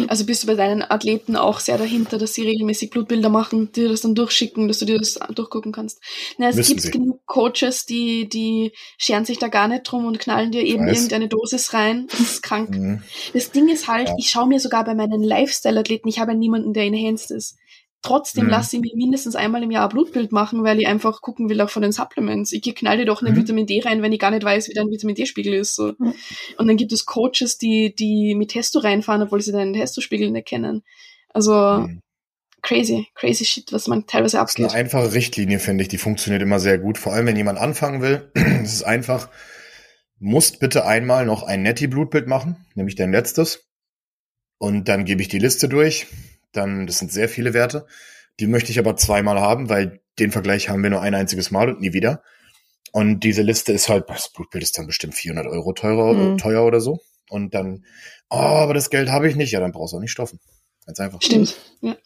Also bist du bei deinen Athleten auch sehr dahinter, dass sie regelmäßig Blutbilder machen, dir das dann durchschicken, dass du dir das durchgucken kannst. Na, es gibt genug Coaches, die, die scheren sich da gar nicht drum und knallen dir eben irgendeine Dosis rein. Das ist krank. Mhm. Das Ding ist halt, ja. ich schaue mir sogar bei meinen Lifestyle-Athleten, ich habe ja niemanden, der enhanced ist. Trotzdem mhm. lasse ich mir mindestens einmal im Jahr ein Blutbild machen, weil ich einfach gucken will auch von den Supplements. Ich knall dir doch eine mhm. Vitamin D rein, wenn ich gar nicht weiß, wie dein Vitamin D-Spiegel ist. So. Mhm. Und dann gibt es Coaches, die, die mit Testo reinfahren, obwohl sie deinen Testo-Spiegel nicht kennen. Also mhm. crazy, crazy shit, was man teilweise abgeht. Das ist eine einfache Richtlinie, finde ich, die funktioniert immer sehr gut. Vor allem, wenn jemand anfangen will, [CLEARS THROAT] es ist einfach, musst bitte einmal noch ein Netty-Blutbild machen, nämlich dein letztes. Und dann gebe ich die Liste durch dann, das sind sehr viele Werte. Die möchte ich aber zweimal haben, weil den Vergleich haben wir nur ein einziges Mal und nie wieder. Und diese Liste ist halt, das Blutbild ist dann bestimmt 400 Euro teurer, mhm. teuer oder so. Und dann, oh, aber das Geld habe ich nicht. Ja, dann brauchst du auch nicht Stoffen. Ganz einfach. Stimmt, ja.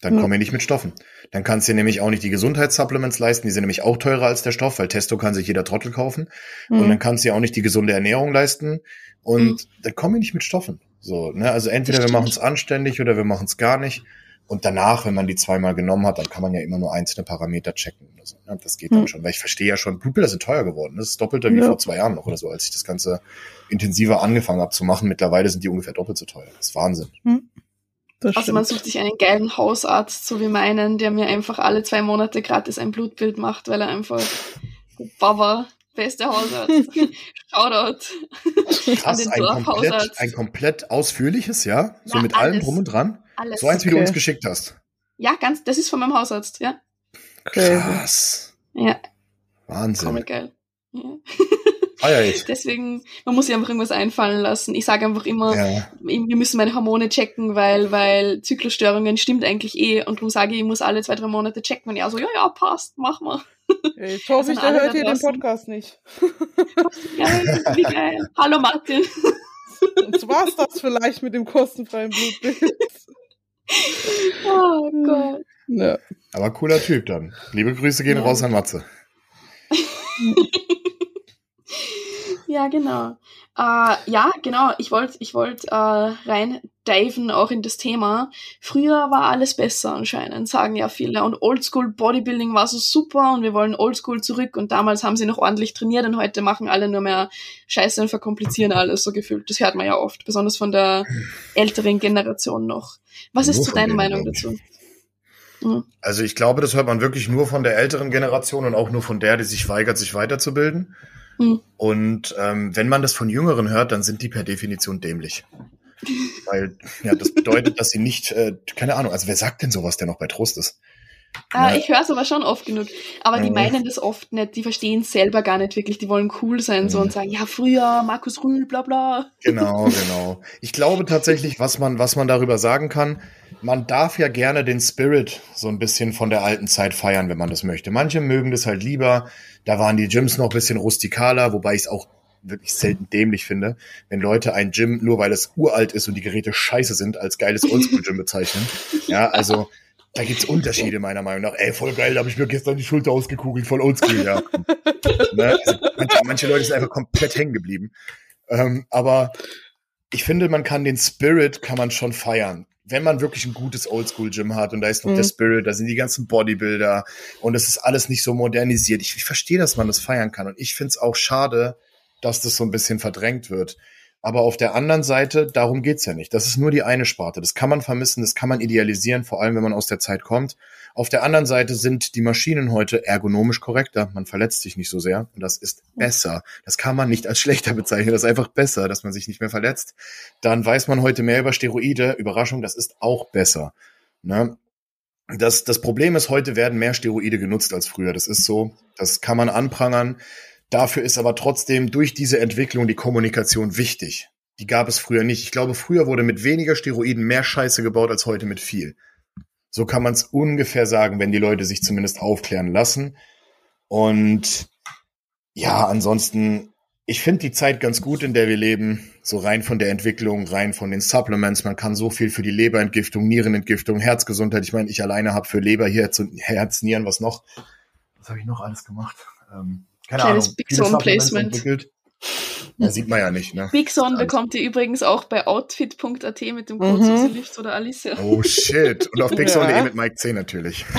Dann ja. komme ich nicht mit Stoffen. Dann kannst du dir nämlich auch nicht die Gesundheitssupplements leisten. Die sind nämlich auch teurer als der Stoff, weil Testo kann sich jeder Trottel kaufen. Mhm. Und dann kannst du dir auch nicht die gesunde Ernährung leisten. Und mhm. dann komme ich nicht mit Stoffen. So, ne? Also entweder wir machen es anständig oder wir machen es gar nicht. Und danach, wenn man die zweimal genommen hat, dann kann man ja immer nur einzelne Parameter checken oder so. Ne? Das geht dann hm. schon, weil ich verstehe ja schon, Blutbilder sind teuer geworden. Das ist doppelter wie ja. vor zwei Jahren noch oder so, als ich das Ganze intensiver angefangen habe zu machen. Mittlerweile sind die ungefähr doppelt so teuer. Das ist Wahnsinn. Hm. Das also man sucht sich einen geilen Hausarzt, so wie meinen, der mir einfach alle zwei Monate gratis ein Blutbild macht, weil er einfach Baba beste Hausarzt. [LAUGHS] Shoutout. Krass, ein komplett, ein komplett ausführliches, ja? So ja, mit alles, allem drum und dran. Alles. So eins, wie okay. du uns geschickt hast. Ja, ganz, das ist von meinem Hausarzt, ja. Krass. Ja. Wahnsinn. Comic geil. Ja. Deswegen, man muss sich einfach irgendwas einfallen lassen. Ich sage einfach immer, ja. wir müssen meine Hormone checken, weil, weil Zyklusstörungen stimmt eigentlich eh. Und darum sage ich, ich muss alle zwei, drei Monate checken. Und ja, so, ja, ja, passt, mach mal. Ich hoffe, also der hört hier den Podcast nicht. [LAUGHS] Geil, wie geil. Hallo Martin. Jetzt war's das vielleicht mit dem kostenfreien Blutbild. Oh Gott. Ja. Aber cooler Typ dann. Liebe Grüße gehen ja. raus an Matze. [LAUGHS] Ja, genau. Äh, ja, genau. Ich wollte ich wollt, äh, rein diven auch in das Thema. Früher war alles besser anscheinend, sagen ja viele. Und Oldschool Bodybuilding war so super und wir wollen Oldschool zurück. Und damals haben sie noch ordentlich trainiert und heute machen alle nur mehr Scheiße und verkomplizieren alles so gefühlt. Das hört man ja oft, besonders von der älteren Generation noch. Was ist so deine Meinung dazu? Mhm. Also ich glaube, das hört man wirklich nur von der älteren Generation und auch nur von der, die sich weigert, sich weiterzubilden. Mhm. Und ähm, wenn man das von Jüngeren hört, dann sind die per Definition dämlich. Weil, ja, das bedeutet, dass sie nicht, äh, keine Ahnung, also wer sagt denn sowas, der noch bei Trost ist? Ah, ich höre es aber schon oft genug. Aber die meinen das oft nicht, die verstehen es selber gar nicht wirklich, die wollen cool sein so und sagen, ja, früher, Markus Rühl, bla bla. Genau, [LAUGHS] genau. Ich glaube tatsächlich, was man, was man darüber sagen kann, man darf ja gerne den Spirit so ein bisschen von der alten Zeit feiern, wenn man das möchte. Manche mögen das halt lieber. Da waren die Gyms noch ein bisschen rustikaler, wobei ich es auch wirklich selten dämlich finde, wenn Leute ein Gym, nur weil es uralt ist und die Geräte scheiße sind, als geiles Oldschool-Gym bezeichnen. [LAUGHS] Ja, also da gibt's Unterschiede meiner Meinung nach. Ey, voll geil, da habe ich mir gestern die Schulter ausgekugelt, voll oldschool, ja. [LAUGHS] ne? also manche, manche, Leute sind einfach komplett hängen geblieben. Ähm, aber ich finde, man kann den Spirit kann man schon feiern wenn man wirklich ein gutes Oldschool-Gym hat und da ist noch mhm. der Spirit, da sind die ganzen Bodybuilder und es ist alles nicht so modernisiert. Ich, ich verstehe, dass man das feiern kann und ich finde es auch schade, dass das so ein bisschen verdrängt wird. Aber auf der anderen Seite, darum geht's ja nicht. Das ist nur die eine Sparte. Das kann man vermissen, das kann man idealisieren, vor allem wenn man aus der Zeit kommt. Auf der anderen Seite sind die Maschinen heute ergonomisch korrekter. Man verletzt sich nicht so sehr und das ist besser. Das kann man nicht als schlechter bezeichnen. Das ist einfach besser, dass man sich nicht mehr verletzt. Dann weiß man heute mehr über Steroide. Überraschung, das ist auch besser. Ne? Das, das Problem ist, heute werden mehr Steroide genutzt als früher. Das ist so. Das kann man anprangern. Dafür ist aber trotzdem durch diese Entwicklung die Kommunikation wichtig. Die gab es früher nicht. Ich glaube, früher wurde mit weniger Steroiden mehr Scheiße gebaut als heute mit viel. So kann man es ungefähr sagen, wenn die Leute sich zumindest aufklären lassen. Und ja, ansonsten, ich finde die Zeit ganz gut, in der wir leben. So rein von der Entwicklung, rein von den Supplements. Man kann so viel für die Leberentgiftung, Nierenentgiftung, Herzgesundheit. Ich meine, ich alleine habe für Leber, Herz und Herz, Nieren, was noch? Was habe ich noch alles gemacht? Ähm, keine Kleines Ahnung. Big Zone Placement. Entwickelt. Ja, sieht man ja nicht, ne? Big Son bekommt ihr übrigens auch bei outfit.at mit dem Code mhm. Lift oder Alicia. [LAUGHS] Oh shit. Und auf bigson.de ja. mit Mike C natürlich. [LAUGHS]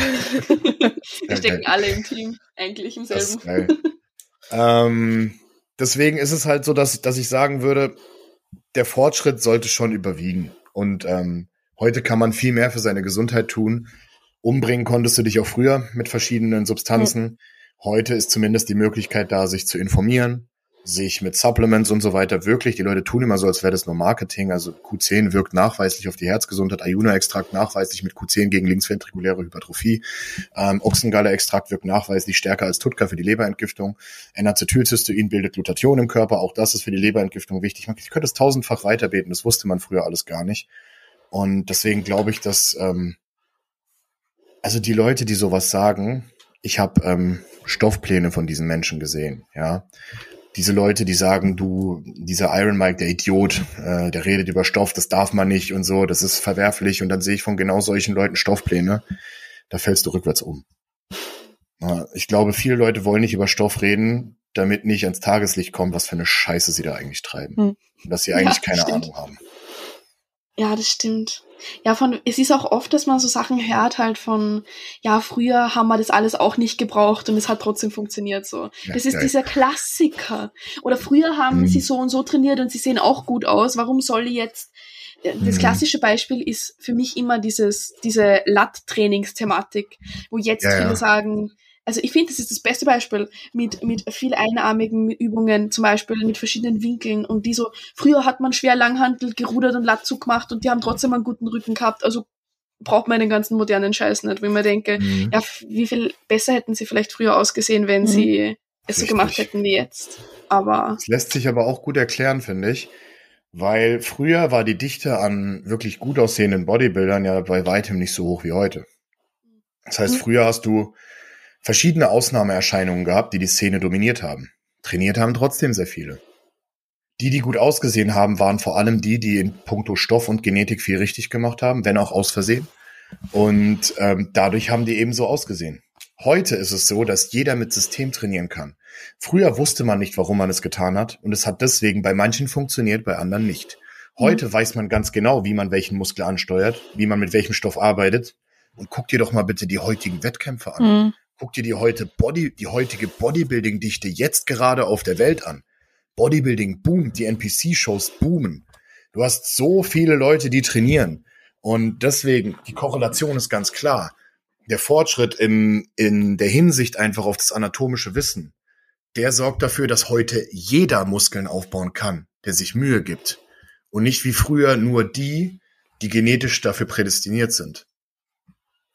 Wir stecken alle im Team, eigentlich im selben. [LAUGHS] ähm, deswegen ist es halt so, dass, dass ich sagen würde, der Fortschritt sollte schon überwiegen. Und ähm, heute kann man viel mehr für seine Gesundheit tun. Umbringen konntest du dich auch früher mit verschiedenen Substanzen. Mhm. Heute ist zumindest die Möglichkeit da, sich zu informieren, sich mit Supplements und so weiter wirklich, die Leute tun immer so, als wäre das nur Marketing, also Q10 wirkt nachweislich auf die Herzgesundheit, Ayuna-Extrakt nachweislich mit Q10 gegen linksventrikuläre Hypertrophie, ähm, Ochsengalle-Extrakt wirkt nachweislich stärker als Tutka für die Leberentgiftung, N-Acetylcystein bildet Glutathion im Körper, auch das ist für die Leberentgiftung wichtig. Ich könnte es tausendfach weiterbeten, das wusste man früher alles gar nicht. Und deswegen glaube ich, dass ähm, also die Leute, die sowas sagen, ich habe ähm, Stoffpläne von diesen Menschen gesehen, ja. Diese Leute, die sagen, du, dieser Iron Mike, der Idiot, äh, der redet über Stoff, das darf man nicht und so, das ist verwerflich. Und dann sehe ich von genau solchen Leuten Stoffpläne, da fällst du rückwärts um. Ich glaube, viele Leute wollen nicht über Stoff reden, damit nicht ans Tageslicht kommt, was für eine Scheiße sie da eigentlich treiben. Hm. Dass sie eigentlich ja, keine stimmt. Ahnung haben. Ja, das stimmt. Ja, von, es ist auch oft, dass man so Sachen hört, halt von, ja, früher haben wir das alles auch nicht gebraucht und es hat trotzdem funktioniert so. Ja, das ist geil. dieser Klassiker. Oder früher haben mhm. sie so und so trainiert und sie sehen auch gut aus. Warum soll jetzt, äh, das mhm. klassische Beispiel ist für mich immer dieses, diese Latt-Trainingsthematik, wo jetzt ja, viele ja. sagen, also ich finde, das ist das beste Beispiel mit, mit viel einarmigen Übungen, zum Beispiel mit verschiedenen Winkeln und die so, früher hat man schwer Langhandel gerudert und Latzug gemacht und die haben trotzdem einen guten Rücken gehabt, also braucht man den ganzen modernen Scheiß nicht, wenn man denke, mhm. ja, wie viel besser hätten sie vielleicht früher ausgesehen, wenn mhm. sie es so gemacht hätten wie jetzt. Aber. Das lässt sich aber auch gut erklären, finde ich. Weil früher war die Dichte an wirklich gut aussehenden Bodybuildern ja bei weitem nicht so hoch wie heute. Das heißt, mhm. früher hast du verschiedene Ausnahmeerscheinungen gehabt, die die Szene dominiert haben. Trainiert haben trotzdem sehr viele. Die, die gut ausgesehen haben, waren vor allem die, die in puncto Stoff und Genetik viel richtig gemacht haben, wenn auch aus Versehen. Und ähm, dadurch haben die eben so ausgesehen. Heute ist es so, dass jeder mit System trainieren kann. Früher wusste man nicht, warum man es getan hat, und es hat deswegen bei manchen funktioniert, bei anderen nicht. Heute mhm. weiß man ganz genau, wie man welchen Muskel ansteuert, wie man mit welchem Stoff arbeitet. Und guck dir doch mal bitte die heutigen Wettkämpfe an. Mhm. Guck dir die heute Body, die heutige Bodybuilding-Dichte jetzt gerade auf der Welt an. Bodybuilding boomt, die NPC-Shows boomen. Du hast so viele Leute, die trainieren. Und deswegen, die Korrelation ist ganz klar. Der Fortschritt im, in der Hinsicht einfach auf das anatomische Wissen, der sorgt dafür, dass heute jeder Muskeln aufbauen kann, der sich Mühe gibt. Und nicht wie früher nur die, die genetisch dafür prädestiniert sind.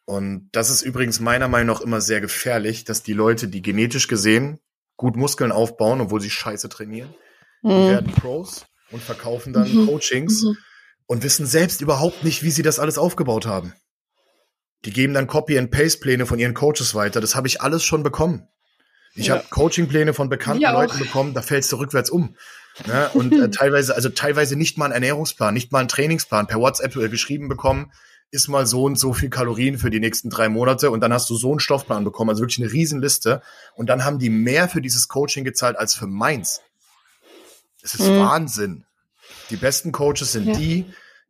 Und das ist übrigens meiner Meinung nach immer sehr gefährlich, dass die Leute, die genetisch gesehen gut Muskeln aufbauen, obwohl sie scheiße trainieren, mhm. die werden Pros und verkaufen dann mhm. Coachings mhm. und wissen selbst überhaupt nicht, wie sie das alles aufgebaut haben. Die geben dann Copy-and-Paste-Pläne von ihren Coaches weiter. Das habe ich alles schon bekommen. Ich ja. habe Coaching-Pläne von bekannten ja, Leuten bekommen, da fällst du rückwärts um. Ne? Und äh, [LAUGHS] teilweise, also teilweise nicht mal einen Ernährungsplan, nicht mal einen Trainingsplan per WhatsApp äh, geschrieben bekommen, ist mal so und so viel Kalorien für die nächsten drei Monate und dann hast du so einen Stoffplan bekommen, also wirklich eine Riesenliste. Und dann haben die mehr für dieses Coaching gezahlt als für meins. Das ist mhm. Wahnsinn. Die besten Coaches sind ja. die,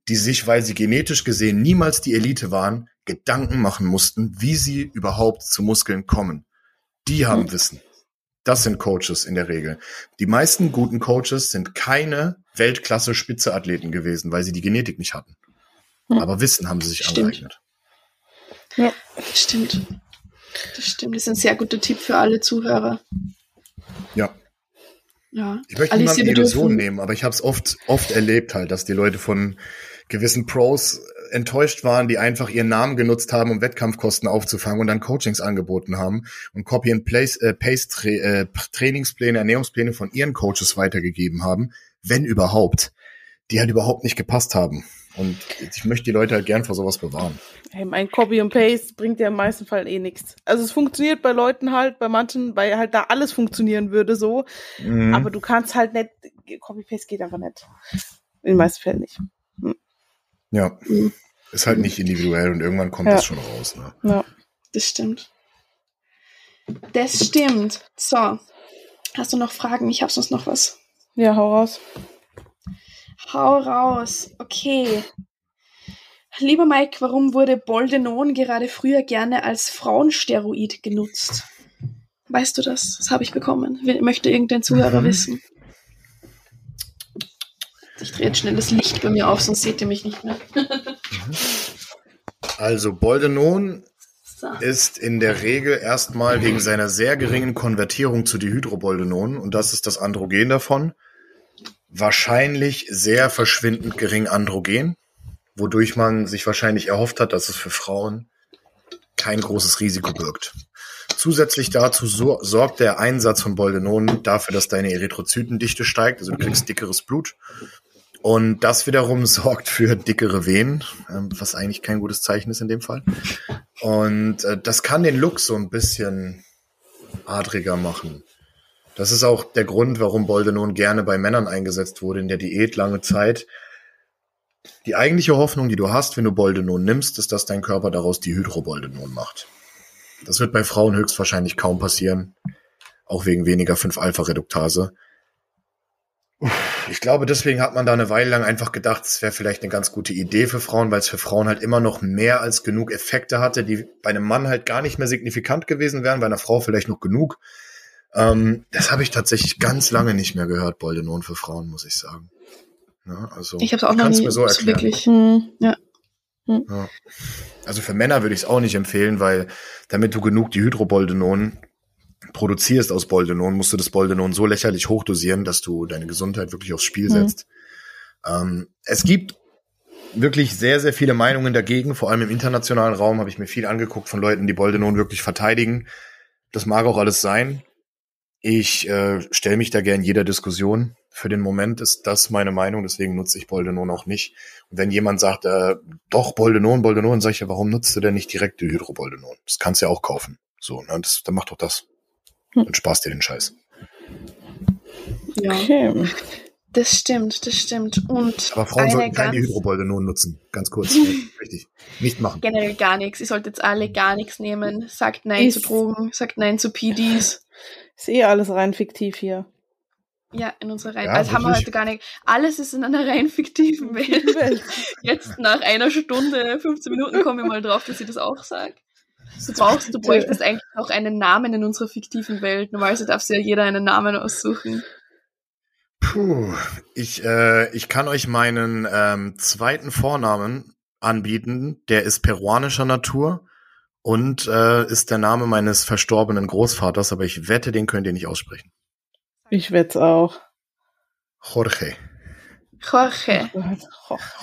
die sich, weil sie genetisch gesehen niemals die Elite waren, Gedanken machen mussten, wie sie überhaupt zu Muskeln kommen. Die haben mhm. Wissen. Das sind Coaches in der Regel. Die meisten guten Coaches sind keine Weltklasse-Spitze-Athleten gewesen, weil sie die Genetik nicht hatten. Mhm. Aber Wissen haben sie sich Stimmt. angeeignet. Ja, stimmt. Das stimmt. Das ist ein sehr guter Tipp für alle Zuhörer. Ja. Ja. Ich möchte niemanden Illusion nehmen, aber ich habe es oft, oft erlebt halt, dass die Leute von gewissen Pros enttäuscht waren, die einfach ihren Namen genutzt haben, um Wettkampfkosten aufzufangen und dann Coachings angeboten haben und Copy and Place, äh, Paste Tra äh, Trainingspläne, Ernährungspläne von ihren Coaches weitergegeben haben, wenn überhaupt, die halt überhaupt nicht gepasst haben. Und ich möchte die Leute halt gern vor sowas bewahren. Hey, mein Copy and Paste bringt ja im meisten Fall eh nichts. Also es funktioniert bei Leuten halt, bei manchen, weil halt da alles funktionieren würde so. Mhm. Aber du kannst halt nicht, Copy Paste geht einfach nicht. In den meisten Fällen nicht. Mhm. Ja. Mhm. Ist halt nicht individuell und irgendwann kommt ja. das schon raus. Ne? Ja. Das stimmt. Das stimmt. So. Hast du noch Fragen? Ich habe sonst noch was. Ja, hau raus. Hau raus. Okay. Lieber Mike, warum wurde Boldenon gerade früher gerne als Frauensteroid genutzt? Weißt du das? Das habe ich bekommen. Möchte irgendein Zuhörer mhm. wissen? Ich drehe jetzt schnell das Licht bei mir auf, sonst seht ihr mich nicht mehr. also Boldenon so. ist in der Regel erstmal wegen seiner sehr geringen Konvertierung zu Dihydroboldenon, und das ist das Androgen davon, wahrscheinlich sehr verschwindend gering androgen, wodurch man sich wahrscheinlich erhofft hat, dass es für Frauen kein großes Risiko birgt. Zusätzlich dazu so, sorgt der Einsatz von Boldenon dafür, dass deine Erythrozytendichte steigt, also du kriegst dickeres Blut. Und das wiederum [LAUGHS] sorgt für dickere Venen, ähm, was eigentlich kein gutes Zeichen ist in dem Fall. Und äh, das kann den Look so ein bisschen adriger machen. Das ist auch der Grund, warum Boldenon gerne bei Männern eingesetzt wurde in der Diät lange Zeit. Die eigentliche Hoffnung, die du hast, wenn du Boldenon nimmst, ist, dass dein Körper daraus die Hydroboldenon macht. Das wird bei Frauen höchstwahrscheinlich kaum passieren, auch wegen weniger 5-Alpha-Reduktase. Ich glaube, deswegen hat man da eine Weile lang einfach gedacht, es wäre vielleicht eine ganz gute Idee für Frauen, weil es für Frauen halt immer noch mehr als genug Effekte hatte, die bei einem Mann halt gar nicht mehr signifikant gewesen wären, bei einer Frau vielleicht noch genug. Ähm, das habe ich tatsächlich ganz lange nicht mehr gehört, Boldenon für Frauen, muss ich sagen. Ja, also, ich habe es auch noch nie mir so erklären. wirklich. Hm, ja. Hm. ja. Also für Männer würde ich es auch nicht empfehlen, weil damit du genug Dihydroboldenon produzierst aus Boldenon, musst du das Boldenon so lächerlich hochdosieren, dass du deine Gesundheit wirklich aufs Spiel hm. setzt. Ähm, es gibt wirklich sehr, sehr viele Meinungen dagegen. Vor allem im internationalen Raum habe ich mir viel angeguckt von Leuten, die Boldenon wirklich verteidigen. Das mag auch alles sein. Ich äh, stelle mich da gern jeder Diskussion. Für den Moment ist das meine Meinung, deswegen nutze ich Boldenon auch nicht. Und wenn jemand sagt, äh, doch, Boldenon, Boldenon, sage ich ja, warum nutzt du denn nicht direkt die Hydroboldenon? Das kannst du ja auch kaufen. So, ne, das, dann mach doch das. Hm. Und sparst dir den Scheiß. Ja. Okay. Das stimmt, das stimmt. Und Aber Frauen sollten keine Hydroboldenon nutzen. Ganz kurz. [LAUGHS] Richtig. Nicht machen. Generell gar nichts. Ihr solltet jetzt alle gar nichts nehmen. Sagt Nein ist zu Drogen, sagt Nein zu PDs. Ist eh alles rein fiktiv hier. Ja, in unserer rein. Ja, also haben wir heute gar nicht. Alles ist in einer rein fiktiven [LAUGHS] Welt. Jetzt nach einer Stunde, 15 Minuten komme ich mal drauf, dass ich das auch sage. Du brauchst, du bräuchtest eigentlich auch einen Namen in unserer fiktiven Welt. Normalerweise darf sich ja jeder einen Namen aussuchen. Puh, ich, äh, ich kann euch meinen ähm, zweiten Vornamen anbieten. Der ist peruanischer Natur und äh, ist der Name meines verstorbenen Großvaters, aber ich wette, den könnt ihr nicht aussprechen. Ich wette auch. Jorge. Jorge.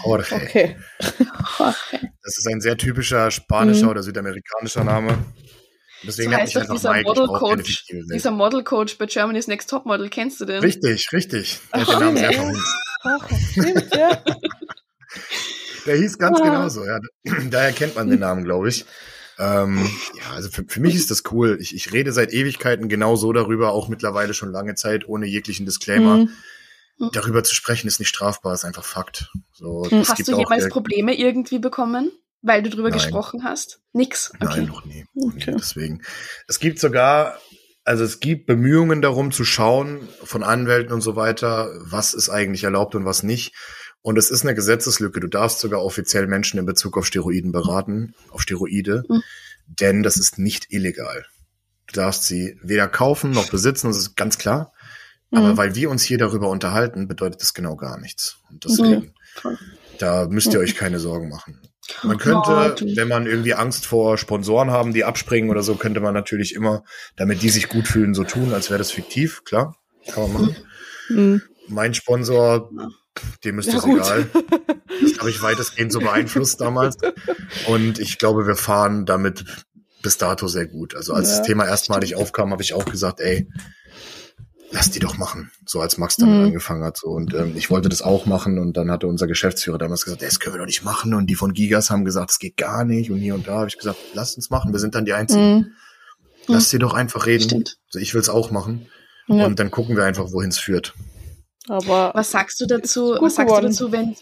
Jorge. Okay. Jorge. Das ist ein sehr typischer spanischer mhm. oder südamerikanischer Name. Deswegen so heißt doch dieser Mike, Model Coach, dieser Model Coach bei Germany's Next Top Model, kennst du den? Richtig, richtig. Der den Namen sehr verhunzt. Stimmt, ja. [LAUGHS] Der hieß ganz ah. genauso, ja. [CLEARS THROAT] Daher kennt man den Namen, glaube ich. Ähm, ja, also für, für mich ist das cool. Ich, ich rede seit Ewigkeiten genau so darüber, auch mittlerweile schon lange Zeit, ohne jeglichen Disclaimer. Mhm. Darüber zu sprechen ist nicht strafbar, ist einfach Fakt. So, mhm. Hast du jemals Probleme irgendwie bekommen, weil du darüber Nein. gesprochen hast? Nix. Okay. Nein, noch nie. Okay. Deswegen. Es gibt sogar, also es gibt Bemühungen darum zu schauen von Anwälten und so weiter, was ist eigentlich erlaubt und was nicht. Und es ist eine Gesetzeslücke. Du darfst sogar offiziell Menschen in Bezug auf Steroiden beraten, auf Steroide, mhm. denn das ist nicht illegal. Du darfst sie weder kaufen noch besitzen, das ist ganz klar. Aber mhm. weil wir uns hier darüber unterhalten, bedeutet das genau gar nichts. Und deswegen, mhm. da müsst ihr euch keine Sorgen machen. Man könnte, wenn man irgendwie Angst vor Sponsoren haben, die abspringen oder so, könnte man natürlich immer, damit die sich gut fühlen, so tun, als wäre das fiktiv. Klar, kann man machen. Mhm. Mein Sponsor, dem ist ja, das gut. egal. Das habe ich weitestgehend so beeinflusst damals. Und ich glaube, wir fahren damit bis dato sehr gut. Also als ja, das Thema erstmalig aufkam, habe ich auch gesagt, ey, lass die doch machen, so als Max damit mhm. angefangen hat. So. Und ähm, ich wollte das auch machen und dann hatte unser Geschäftsführer damals gesagt, das können wir doch nicht machen. Und die von Gigas haben gesagt, das geht gar nicht. Und hier und da habe ich gesagt, lass uns machen, wir sind dann die Einzigen. Mhm. Lass sie doch einfach reden. Stimmt. Also ich will es auch machen. Ja. Und dann gucken wir einfach, wohin es führt. Aber was sagst du dazu? Was sagst geworden. du dazu, wenn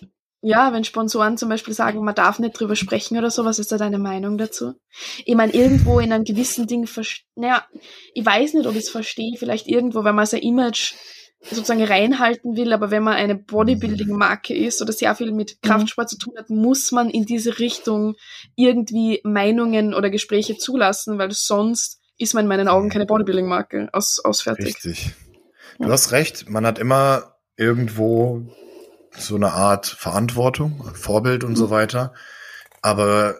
ja, wenn Sponsoren zum Beispiel sagen, man darf nicht drüber sprechen oder so, was ist da deine Meinung dazu? Ich meine, irgendwo in einem gewissen Ding, naja, ich weiß nicht, ob ich es verstehe, vielleicht irgendwo, wenn man sein Image sozusagen reinhalten will, aber wenn man eine Bodybuilding-Marke ist oder sehr viel mit mhm. Kraftsport zu tun hat, muss man in diese Richtung irgendwie Meinungen oder Gespräche zulassen, weil sonst ist man in meinen Augen keine Bodybuilding-Marke aus, ausfertig. Richtig. Du ja. hast recht, man hat immer irgendwo so eine Art Verantwortung, Vorbild und so mhm. weiter. Aber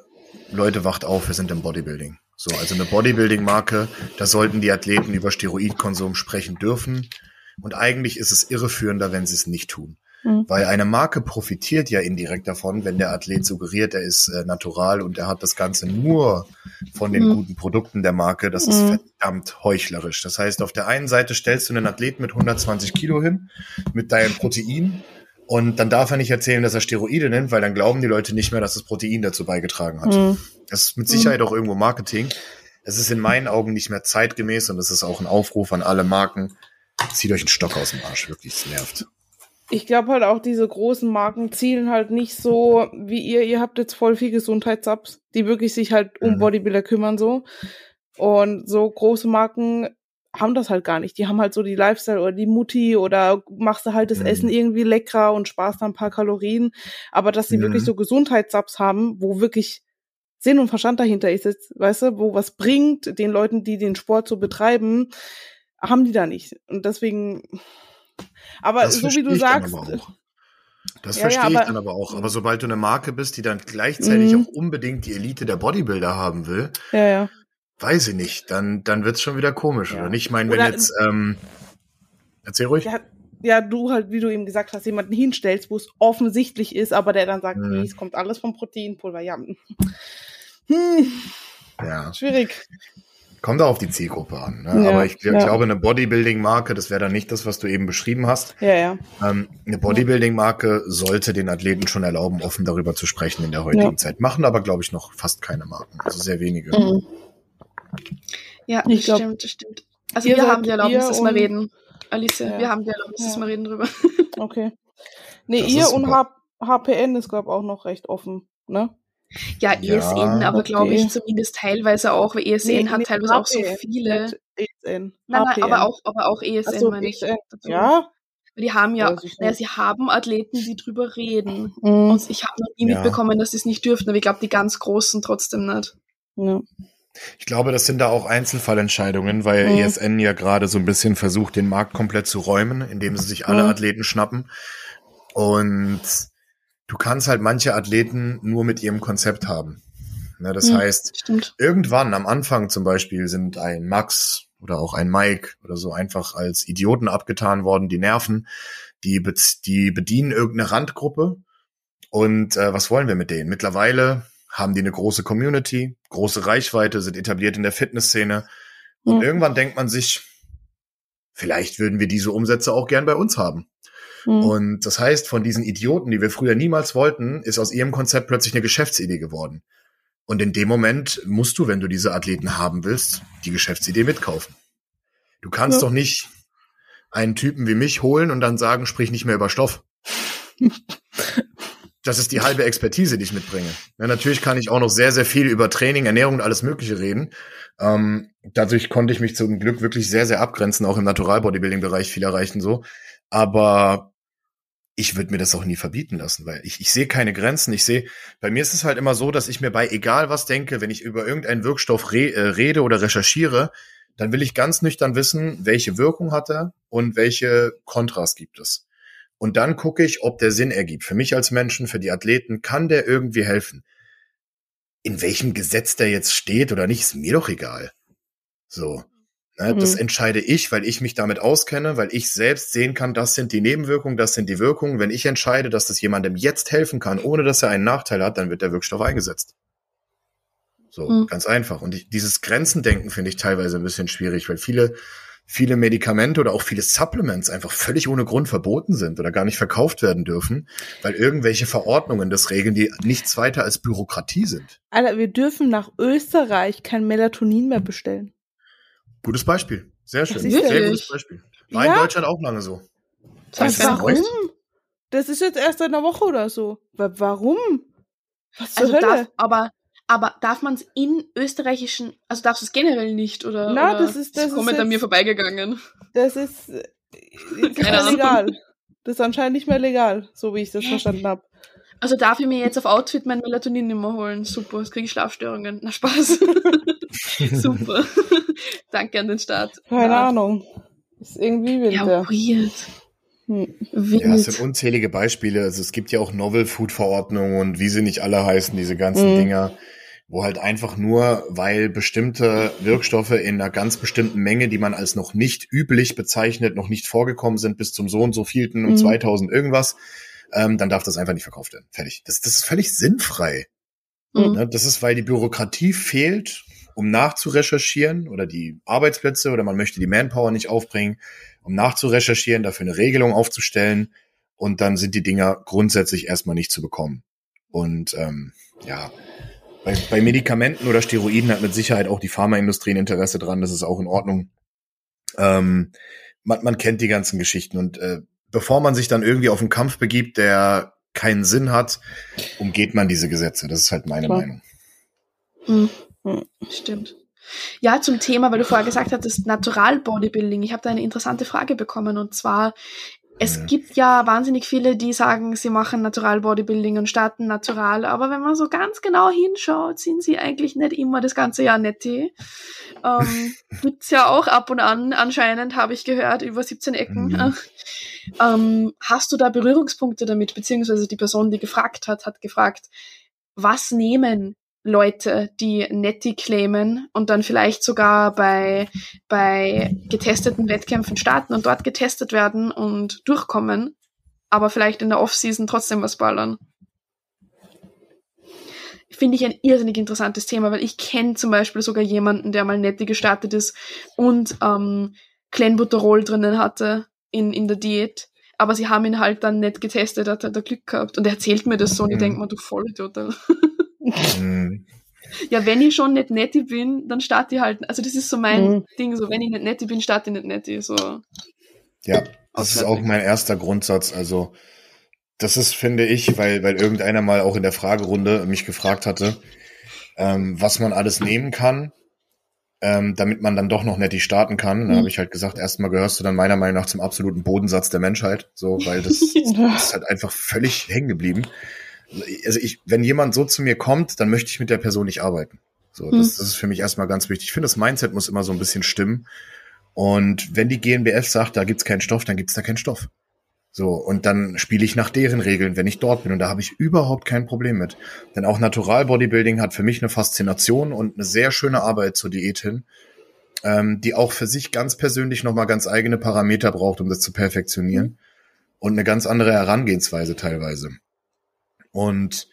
Leute, wacht auf, wir sind im Bodybuilding. So, also eine Bodybuilding-Marke, da sollten die Athleten über Steroidkonsum sprechen dürfen. Und eigentlich ist es irreführender, wenn sie es nicht tun. Mhm. Weil eine Marke profitiert ja indirekt davon, wenn der Athlet suggeriert, er ist äh, natural und er hat das Ganze nur von den mhm. guten Produkten der Marke. Das mhm. ist verdammt heuchlerisch. Das heißt, auf der einen Seite stellst du einen Athleten mit 120 Kilo hin, mit deinem Protein und dann darf er nicht erzählen, dass er Steroide nimmt, weil dann glauben die Leute nicht mehr, dass das Protein dazu beigetragen hat. Mhm. Das ist mit Sicherheit mhm. auch irgendwo Marketing. Es ist in meinen Augen nicht mehr zeitgemäß und es ist auch ein Aufruf an alle Marken. Zieht euch einen Stock aus dem Arsch, wirklich, es nervt. Ich glaube halt auch, diese großen Marken zielen halt nicht so wie ihr. Ihr habt jetzt voll viel Gesundheitssubs, die wirklich sich halt um mhm. Bodybuilder kümmern so. Und so große Marken haben das halt gar nicht. Die haben halt so die Lifestyle oder die Mutti oder machst du halt das mhm. Essen irgendwie leckerer und sparst dann ein paar Kalorien. Aber dass sie mhm. wirklich so Gesundheitssubs haben, wo wirklich Sinn und Verstand dahinter ist, jetzt, weißt du, wo was bringt den Leuten, die den Sport so betreiben, haben die da nicht. Und deswegen, aber das so wie du sagst. Das ja, verstehe ja, ich dann aber auch. Aber sobald du eine Marke bist, die dann gleichzeitig mhm. auch unbedingt die Elite der Bodybuilder haben will, ja, ja Weiß ich nicht. Dann, dann wird's schon wieder komisch, oder nicht? Ich meine, wenn oder, jetzt, ähm, erzähl ruhig. Ja, ja, du halt, wie du eben gesagt hast, jemanden hinstellst, wo es offensichtlich ist, aber der dann sagt, mhm. nee, es kommt alles vom Proteinpulver. Ja. Hm. ja. Schwierig. Kommt auch auf die Zielgruppe an. Ne? Ja, aber ich, ich ja. glaube, eine Bodybuilding-Marke, das wäre dann nicht das, was du eben beschrieben hast. Ja, ja. Ähm, eine Bodybuilding-Marke sollte den Athleten schon erlauben, offen darüber zu sprechen in der heutigen ja. Zeit. Machen aber, glaube ich, noch fast keine Marken. Also sehr wenige. Mhm. Ja, ich das stimmt, das stimmt. Also wir haben die Erlaubnis, dass wir reden. Alice, ja. wir haben die Erlaubnis, dass wir reden drüber. Okay. [LAUGHS] Nee, das ihr und H HPN ist, glaube ich, auch noch recht offen, ne? Ja, ESN, aber okay. glaube ich zumindest teilweise auch, weil ESN nee, hat teilweise HPN, auch so viele. ESN. Nein, nein, aber auch, aber auch ESN, so, meine ich. Dazu. Ja, die haben ja, naja, sie haben Athleten, die drüber reden. Mhm. Und ich habe noch nie ja. mitbekommen, dass sie es nicht dürften, aber ich glaube, die ganz Großen trotzdem nicht. Ja. Ich glaube, das sind da auch Einzelfallentscheidungen, weil mhm. ESN ja gerade so ein bisschen versucht, den Markt komplett zu räumen, indem sie sich alle mhm. Athleten schnappen. Und du kannst halt manche Athleten nur mit ihrem Konzept haben. Ne, das mhm, heißt, stimmt. irgendwann am Anfang zum Beispiel sind ein Max oder auch ein Mike oder so einfach als Idioten abgetan worden, die nerven, die, be die bedienen irgendeine Randgruppe. Und äh, was wollen wir mit denen? Mittlerweile haben die eine große Community, große Reichweite, sind etabliert in der Fitnessszene. Und mhm. irgendwann denkt man sich, vielleicht würden wir diese Umsätze auch gern bei uns haben. Mhm. Und das heißt, von diesen Idioten, die wir früher niemals wollten, ist aus ihrem Konzept plötzlich eine Geschäftsidee geworden. Und in dem Moment musst du, wenn du diese Athleten haben willst, die Geschäftsidee mitkaufen. Du kannst ja. doch nicht einen Typen wie mich holen und dann sagen, sprich nicht mehr über Stoff. das ist die halbe Expertise, die ich mitbringe. Ja, natürlich kann ich auch noch sehr, sehr viel über Training, Ernährung und alles Mögliche reden. Ähm, dadurch konnte ich mich zum Glück wirklich sehr, sehr abgrenzen, auch im Natural-Bodybuilding-Bereich viel erreichen so. Aber ich würde mir das auch nie verbieten lassen, weil ich, ich sehe keine Grenzen. Ich sehe, bei mir ist es halt immer so, dass ich mir bei egal was denke, wenn ich über irgendeinen Wirkstoff re, äh, rede oder recherchiere, dann will ich ganz nüchtern wissen, welche Wirkung hat er und welche Kontras gibt es. Und dann gucke ich, ob der Sinn ergibt. Für mich als Menschen, für die Athleten, kann der irgendwie helfen. In welchem Gesetz der jetzt steht oder nicht, ist mir doch egal. So. Ne, mhm. Das entscheide ich, weil ich mich damit auskenne, weil ich selbst sehen kann, das sind die Nebenwirkungen, das sind die Wirkungen. Wenn ich entscheide, dass das jemandem jetzt helfen kann, ohne dass er einen Nachteil hat, dann wird der Wirkstoff eingesetzt. So, mhm. ganz einfach. Und ich, dieses Grenzendenken finde ich teilweise ein bisschen schwierig, weil viele, viele Medikamente oder auch viele Supplements einfach völlig ohne Grund verboten sind oder gar nicht verkauft werden dürfen, weil irgendwelche Verordnungen das regeln, die nichts weiter als Bürokratie sind. Alter, wir dürfen nach Österreich kein Melatonin mehr bestellen. Gutes Beispiel. Sehr schön. Sehr gutes Beispiel. War ja? in Deutschland auch lange so. Das warum? Das ist jetzt erst in einer Woche oder so. Warum? Was zur also Hölle? Darf, aber, aber darf man es in österreichischen, also darfst du es generell nicht oder? Na, oder das ist das ist komplett an mir vorbeigegangen. Das ist [LAUGHS] äh, legal. Das ist anscheinend nicht mehr legal, so wie ich das verstanden habe. Also darf ich mir jetzt auf Outfit mein Melatonin nicht mehr holen? Super, jetzt kriege ich Schlafstörungen. Na Spaß. [LAUGHS] Super. Danke an den Start. Keine ja. Ahnung. Ist irgendwie wild. Ja, weird. Hm. Ja, es sind unzählige Beispiele. Also es gibt ja auch Novel Food Verordnungen und wie sie nicht alle heißen, diese ganzen mhm. Dinger, wo halt einfach nur, weil bestimmte Wirkstoffe in einer ganz bestimmten Menge, die man als noch nicht üblich bezeichnet, noch nicht vorgekommen sind, bis zum so und so vielten um mhm. 2000 irgendwas, ähm, dann darf das einfach nicht verkauft werden. Fertig. Das, das ist völlig sinnfrei. Mhm. Ne, das ist, weil die Bürokratie fehlt um nachzurecherchieren oder die Arbeitsplätze oder man möchte die Manpower nicht aufbringen, um nachzurecherchieren, dafür eine Regelung aufzustellen und dann sind die Dinger grundsätzlich erstmal nicht zu bekommen. Und ähm, ja, bei, bei Medikamenten oder Steroiden hat mit Sicherheit auch die Pharmaindustrie ein Interesse dran, das ist auch in Ordnung. Ähm, man, man kennt die ganzen Geschichten und äh, bevor man sich dann irgendwie auf einen Kampf begibt, der keinen Sinn hat, umgeht man diese Gesetze. Das ist halt meine Klar. Meinung. Hm. Hm. Stimmt. Ja, zum Thema, weil du vorher gesagt hattest, Natural Bodybuilding. Ich habe da eine interessante Frage bekommen und zwar, es ja. gibt ja wahnsinnig viele, die sagen, sie machen Natural Bodybuilding und starten natural, aber wenn man so ganz genau hinschaut, sind sie eigentlich nicht immer das ganze Jahr netti. Ähm, [LAUGHS] gibt's ja auch ab und an, anscheinend habe ich gehört, über 17 Ecken. Mhm. [LAUGHS] Ähm, hast du da Berührungspunkte damit, beziehungsweise die Person, die gefragt hat, hat gefragt, was nehmen Leute, die Netty claimen und dann vielleicht sogar bei, bei getesteten Wettkämpfen starten und dort getestet werden und durchkommen, aber vielleicht in der Offseason trotzdem was ballern. Finde ich ein irrsinnig interessantes Thema, weil ich kenne zum Beispiel sogar jemanden, der mal Netty gestartet ist und ähm, Clenbuterol drinnen hatte in, in der Diät. Aber sie haben ihn halt dann nicht getestet, hat er Glück gehabt. Und er erzählt mir das so und ich denke mir, du Vollidiot. [LAUGHS] Mhm. Ja, wenn ich schon nicht netti bin, dann starte ich halt. Also das ist so mein mhm. Ding, so wenn ich nicht netti bin, starte ich nicht netti. So. Ja, das ist auch mein erster Grundsatz. Also das ist, finde ich, weil, weil irgendeiner mal auch in der Fragerunde mich gefragt hatte, ähm, was man alles nehmen kann, ähm, damit man dann doch noch netti starten kann. Da mhm. habe ich halt gesagt, erstmal gehörst du dann meiner Meinung nach zum absoluten Bodensatz der Menschheit, so, weil das, das [LAUGHS] ist halt einfach völlig hängen geblieben also ich, wenn jemand so zu mir kommt, dann möchte ich mit der Person nicht arbeiten. So, das, hm. das ist für mich erstmal ganz wichtig. Ich finde, das Mindset muss immer so ein bisschen stimmen. Und wenn die GNBF sagt, da gibt's keinen Stoff, dann gibt's da keinen Stoff. So, und dann spiele ich nach deren Regeln, wenn ich dort bin. Und da habe ich überhaupt kein Problem mit. Denn auch Natural Bodybuilding hat für mich eine Faszination und eine sehr schöne Arbeit zur Diät hin, ähm, die auch für sich ganz persönlich nochmal ganz eigene Parameter braucht, um das zu perfektionieren. Mhm. Und eine ganz andere Herangehensweise teilweise. Und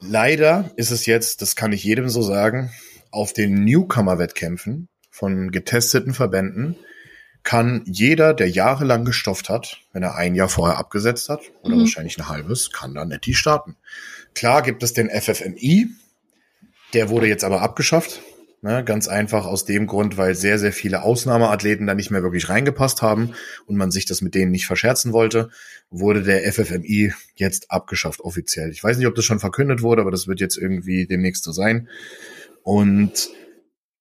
leider ist es jetzt, das kann ich jedem so sagen, auf den Newcomer-Wettkämpfen von getesteten Verbänden kann jeder, der jahrelang gestofft hat, wenn er ein Jahr vorher abgesetzt hat, oder mhm. wahrscheinlich ein halbes, kann da netti starten. Klar gibt es den FFMI, der wurde jetzt aber abgeschafft. Ne, ganz einfach aus dem Grund, weil sehr, sehr viele Ausnahmeathleten da nicht mehr wirklich reingepasst haben und man sich das mit denen nicht verscherzen wollte, wurde der FFMI jetzt abgeschafft offiziell. Ich weiß nicht, ob das schon verkündet wurde, aber das wird jetzt irgendwie demnächst so sein. Und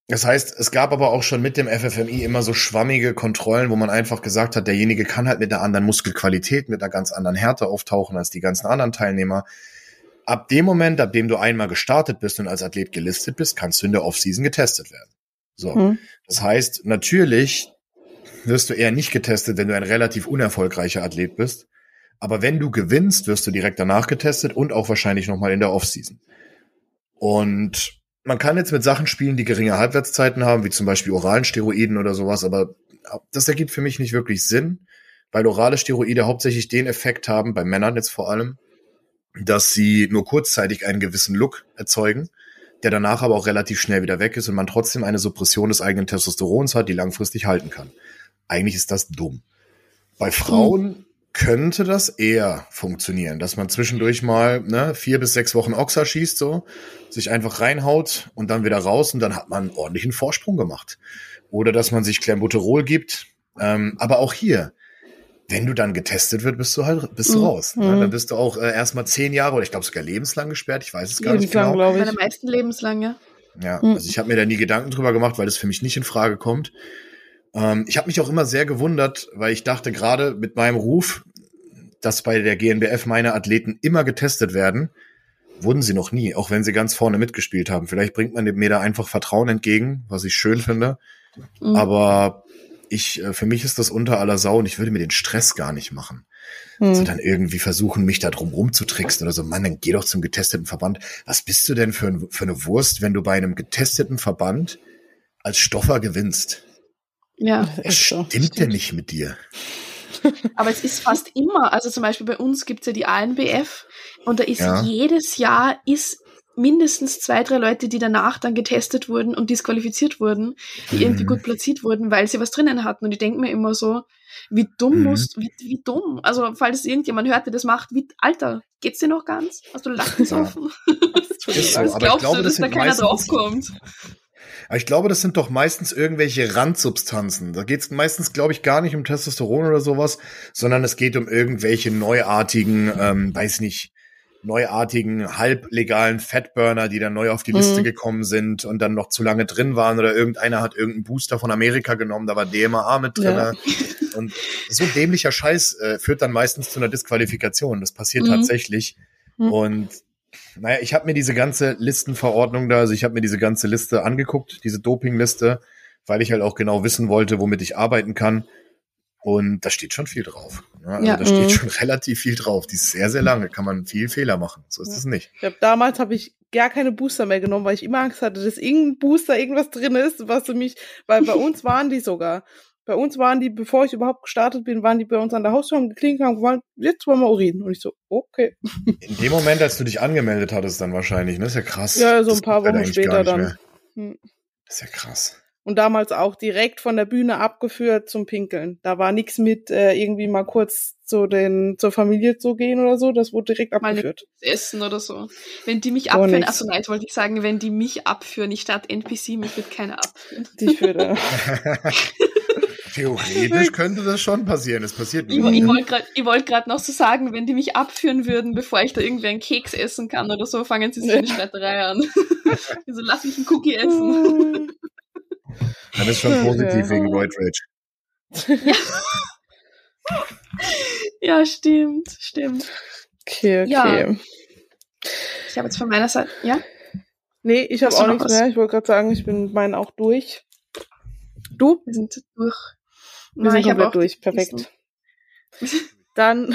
Das heißt, es gab aber auch schon mit dem FFMI immer so schwammige Kontrollen, wo man einfach gesagt hat, derjenige kann halt mit der anderen Muskelqualität, mit einer ganz anderen Härte auftauchen als die ganzen anderen Teilnehmer. Ab dem Moment, ab dem du einmal gestartet bist und als Athlet gelistet bist, kannst du in der Offseason getestet werden. So. Hm. Das heißt, natürlich wirst du eher nicht getestet, wenn du ein relativ unerfolgreicher Athlet bist. Aber wenn du gewinnst, wirst du direkt danach getestet und auch wahrscheinlich nochmal in der Offseason. Und man kann jetzt mit Sachen spielen, die geringe Halbwertszeiten haben, wie zum Beispiel oralen Steroiden oder sowas, aber das ergibt für mich nicht wirklich Sinn, weil orale Steroide hauptsächlich den Effekt haben, bei Männern jetzt vor allem, dass sie nur kurzzeitig einen gewissen Look erzeugen, der danach aber auch relativ schnell wieder weg ist und man trotzdem eine Suppression des eigenen Testosterons hat, die langfristig halten kann. Eigentlich ist das dumm. Bei Frauen könnte das eher funktionieren, dass man zwischendurch mal ne, vier bis sechs Wochen Oxa schießt, so, sich einfach reinhaut und dann wieder raus und dann hat man einen ordentlichen Vorsprung gemacht. Oder dass man sich Clenbuterol gibt. Ähm, aber auch hier, wenn du dann getestet wird, bist du halt bist du mhm. raus. Ne? Mhm. Dann bist du auch äh, erstmal zehn Jahre oder ich glaube sogar lebenslang gesperrt. Ich weiß es gar lebenslang, nicht genau. Bei den meisten lebenslang, ja. Ja, mhm. also ich habe mir da nie Gedanken drüber gemacht, weil das für mich nicht in Frage kommt. Ähm, ich habe mich auch immer sehr gewundert, weil ich dachte gerade mit meinem Ruf, dass bei der GNBF meine Athleten immer getestet werden, wurden sie noch nie, auch wenn sie ganz vorne mitgespielt haben. Vielleicht bringt man mir da einfach Vertrauen entgegen, was ich schön finde. Mhm. Aber ich, äh, für mich ist das unter aller Sau und ich würde mir den Stress gar nicht machen. Mhm. Also dann irgendwie versuchen, mich da drum rumzutricksen oder so, Mann, dann geh doch zum getesteten Verband. Was bist du denn für, für eine Wurst, wenn du bei einem getesteten Verband als Stoffer gewinnst? Ja. Was stimmt denn nicht mit dir? Aber es ist fast immer, also zum Beispiel bei uns gibt es ja die ANBF und da ist ja. jedes Jahr ist mindestens zwei, drei Leute, die danach dann getestet wurden und disqualifiziert wurden, die mhm. irgendwie gut platziert wurden, weil sie was drinnen hatten. Und ich denke mir immer so, wie dumm mhm. musst, wie, wie dumm. Also, falls irgendjemand hört, der das macht, wie, Alter, geht's dir noch ganz? Hast du Lachen offen? Ja. [LAUGHS] so, glaubst glaube, du, dass da keiner draufkommt? Aber ich glaube, das sind doch meistens irgendwelche Randsubstanzen. Da geht es meistens, glaube ich, gar nicht um Testosteron oder sowas, sondern es geht um irgendwelche neuartigen, ähm, weiß nicht, neuartigen, halblegalen Fatburner, die dann neu auf die Liste mhm. gekommen sind und dann noch zu lange drin waren oder irgendeiner hat irgendeinen Booster von Amerika genommen, da war DMA mit drin. Ja. Und so dämlicher Scheiß äh, führt dann meistens zu einer Disqualifikation. Das passiert mhm. tatsächlich. Mhm. Und naja, ich habe mir diese ganze Listenverordnung da, also ich habe mir diese ganze Liste angeguckt, diese Dopingliste, weil ich halt auch genau wissen wollte, womit ich arbeiten kann. Und da steht schon viel drauf. Ne? Also ja, da steht mhm. schon relativ viel drauf. Die ist sehr, sehr lange, kann man viel Fehler machen. So ist es nicht. Ich hab, damals habe ich gar keine Booster mehr genommen, weil ich immer Angst hatte, dass irgendein Booster irgendwas drin ist, was für mich, weil bei uns waren die sogar. Bei uns waren die, bevor ich überhaupt gestartet bin, waren die bei uns an der Haustür und geklingelt haben, wollen, jetzt wollen wir Urin. Und ich so, okay. In dem Moment, als du dich angemeldet hattest, dann wahrscheinlich, ne? Das ist ja krass. Ja, so ein paar Wochen später dann. Hm. Das ist ja krass. Und damals auch direkt von der Bühne abgeführt zum Pinkeln. Da war nichts mit äh, irgendwie mal kurz zu den zur Familie zu gehen oder so. Das wurde direkt abgeführt. Mal Essen oder so. Wenn die mich abführen, achso nein, wollte ich sagen, wenn die mich abführen, ich statt NPC, mich wird keiner abführen. Dich würde. [LAUGHS] Theoretisch könnte das schon passieren. Es passiert nicht. Ich, ich wollte gerade wollt noch so sagen, wenn die mich abführen würden, bevor ich da irgendwie einen Keks essen kann oder so, fangen sie sich eine Streiterei an. [LAUGHS] also lass mich einen Cookie essen. [LAUGHS] Dann ist schon positiv wegen Roid Rage. Ja. [LAUGHS] ja, stimmt, stimmt. Okay, okay. Ja. Ich habe jetzt von meiner Seite, ja? Nee, ich habe auch nichts mehr. Ich wollte gerade sagen, ich bin mit meinen auch durch. Du? Wir sind durch. Wir sind komplett durch. Perfekt. [LAUGHS] [LAUGHS] Dann,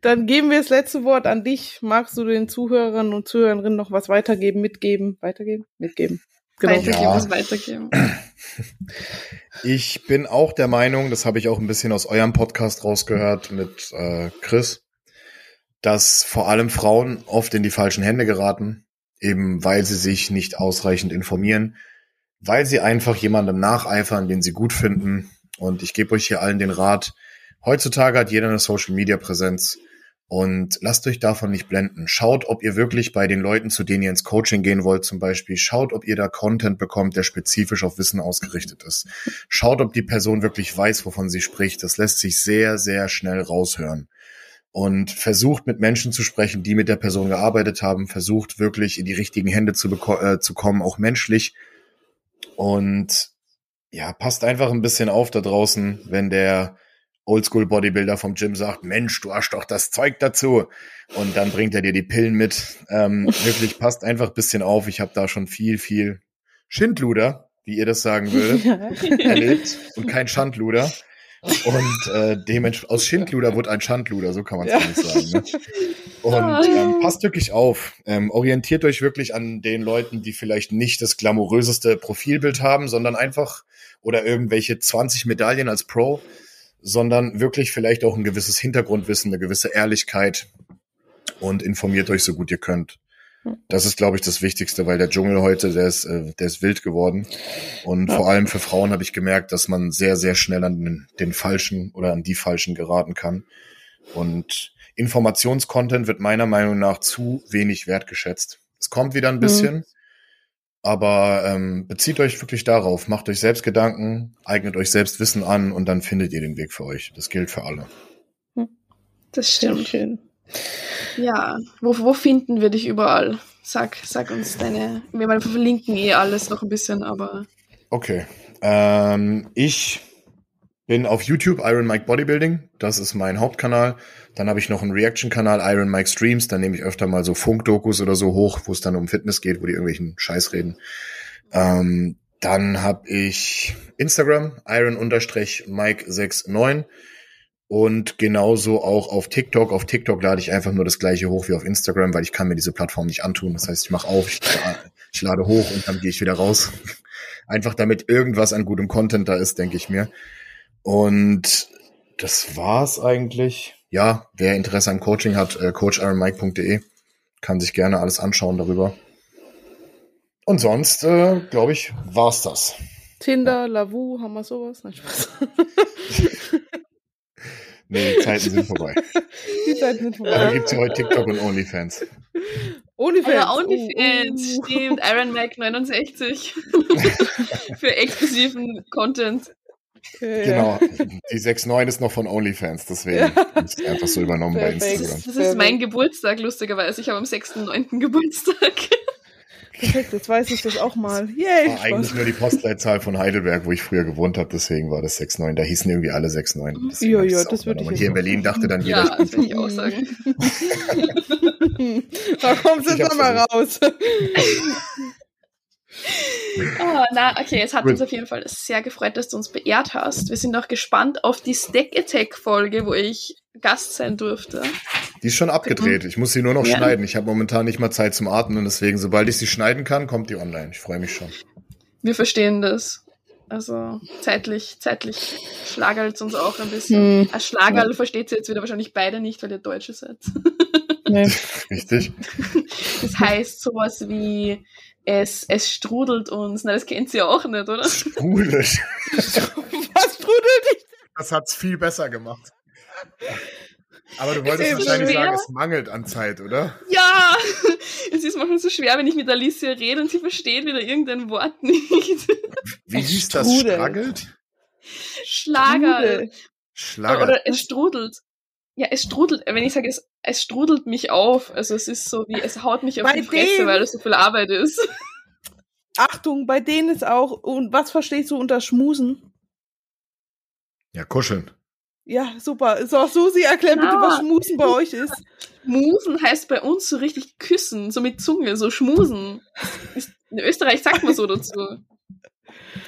dann geben wir das letzte Wort an dich. Magst du den Zuhörern und Zuhörerinnen noch was weitergeben, mitgeben? Weitergeben? Mitgeben. Genau. Weitergeben, ja. was weitergeben. Ich bin auch der Meinung, das habe ich auch ein bisschen aus eurem Podcast rausgehört mit äh, Chris, dass vor allem Frauen oft in die falschen Hände geraten, eben weil sie sich nicht ausreichend informieren, weil sie einfach jemandem nacheifern, den sie gut finden. Und ich gebe euch hier allen den Rat, heutzutage hat jeder eine Social-Media-Präsenz und lasst euch davon nicht blenden. Schaut, ob ihr wirklich bei den Leuten, zu denen ihr ins Coaching gehen wollt, zum Beispiel, schaut, ob ihr da Content bekommt, der spezifisch auf Wissen ausgerichtet ist. Schaut, ob die Person wirklich weiß, wovon sie spricht. Das lässt sich sehr, sehr schnell raushören. Und versucht mit Menschen zu sprechen, die mit der Person gearbeitet haben, versucht wirklich in die richtigen Hände zu, äh, zu kommen, auch menschlich. Und ja, passt einfach ein bisschen auf da draußen, wenn der Oldschool-Bodybuilder vom Gym sagt, Mensch, du hast doch das Zeug dazu. Und dann bringt er dir die Pillen mit. Ähm, [LAUGHS] wirklich passt einfach ein bisschen auf. Ich habe da schon viel, viel Schindluder, wie ihr das sagen würdet, erlebt und kein Schandluder. [LAUGHS] Und äh, dementsprechend aus Schindluder wird ein Schandluder, so kann man es ja. nicht sagen. Ne? [LAUGHS] Und ah. ähm, passt wirklich auf. Ähm, orientiert euch wirklich an den Leuten, die vielleicht nicht das glamouröseste Profilbild haben, sondern einfach oder irgendwelche 20 Medaillen als Pro, sondern wirklich vielleicht auch ein gewisses Hintergrundwissen, eine gewisse Ehrlichkeit und informiert euch so gut ihr könnt. Das ist, glaube ich, das Wichtigste, weil der Dschungel heute, der ist, äh, der ist wild geworden. Und ja. vor allem für Frauen habe ich gemerkt, dass man sehr, sehr schnell an den, den Falschen oder an die Falschen geraten kann. Und Informationscontent wird meiner Meinung nach zu wenig wertgeschätzt. Es kommt wieder ein bisschen, mhm. Aber ähm, bezieht euch wirklich darauf, macht euch selbst Gedanken, eignet euch selbst Wissen an und dann findet ihr den Weg für euch. Das gilt für alle. Das stimmt. Schön. Ja, wo, wo finden wir dich überall? Sag, sag uns deine. Wir verlinken eh alles noch ein bisschen, aber. Okay. Ähm, ich bin auf YouTube Iron Mike Bodybuilding. Das ist mein Hauptkanal. Dann habe ich noch einen Reaction-Kanal Iron Mike Streams. Da nehme ich öfter mal so Funkdokus oder so hoch, wo es dann um Fitness geht, wo die irgendwelchen Scheiß reden. Ähm, dann habe ich Instagram Iron-Mike69. Und genauso auch auf TikTok. Auf TikTok lade ich einfach nur das gleiche hoch wie auf Instagram, weil ich kann mir diese Plattform nicht antun. Das heißt, ich mache auf, ich, ich lade hoch und dann gehe ich wieder raus. [LAUGHS] Einfach damit irgendwas an gutem Content da ist, denke ich mir. Und das war's eigentlich. Ja, wer Interesse am Coaching hat, äh, coachironmike.de kann sich gerne alles anschauen darüber. Und sonst, äh, glaube ich, war's das. Tinder, Lavu, haben wir sowas? Nein, Spaß. [LAUGHS] Nee, die Zeiten sind vorbei. Die Zeiten sind vorbei. Da gibt es ja heute TikTok und OnlyFans. OnlyFans. Ja, OnlyFans, oh, oh. stimmt. Iron Mac 69. [LAUGHS] Für exklusiven Content. Genau, [LAUGHS] die 6.9 ist noch von OnlyFans, deswegen ja. ist einfach so übernommen Perfekt. bei Instagram. Das ist mein Geburtstag, lustigerweise. Ich habe am 6.9. Geburtstag. Perfekt, jetzt weiß ich das auch mal. Yay! War eigentlich nur die Postleitzahl von Heidelberg, wo ich früher gewohnt habe, deswegen war das 6-9. Da hießen irgendwie alle 6-9. Ja, ja, das würde ich. Und hier in Berlin dachte dann jeder. Ja, das würde ich auch sagen. [LAUGHS] [LAUGHS] da kommt es jetzt nochmal raus. Oh, na, okay, es hat Gut. uns auf jeden Fall sehr gefreut, dass du uns beehrt hast. Wir sind auch gespannt auf die Stack Attack Folge, wo ich Gast sein durfte. Die ist schon abgedreht. Ich muss sie nur noch ja. schneiden. Ich habe momentan nicht mal Zeit zum Atmen, deswegen, sobald ich sie schneiden kann, kommt die online. Ich freue mich schon. Wir verstehen das. Also zeitlich, zeitlich schlagert es uns auch ein bisschen. Hm. Als Schlagerl ja. versteht ihr jetzt wieder wahrscheinlich beide nicht, weil ihr Deutsche seid. Nee. [LAUGHS] Richtig. Das heißt sowas wie es, es strudelt uns. Na, das kennt sie auch nicht, oder? Strudelt. Was strudelt dich? Das hat's viel besser gemacht. Aber du wolltest wahrscheinlich schwer. sagen, es mangelt an Zeit, oder? Ja! [LAUGHS] Es ist manchmal so schwer, wenn ich mit Alicia rede und sie versteht wieder irgendein Wort nicht. Wie es hieß das? Stragelt? Schlager. Schlager. Oder es strudelt. Ja, es strudelt, wenn ich sage, es, es strudelt mich auf. Also es ist so wie, es haut mich auf bei die Fresse, denen, weil es so viel Arbeit ist. [LAUGHS] Achtung, bei denen ist auch, und was verstehst du unter Schmusen? Ja, kuscheln. Ja, super. So, Susi, erklär bitte, was Schmusen bei euch ist. Schmusen heißt bei uns so richtig küssen, so mit Zunge, so schmusen. In Österreich sagt man so dazu.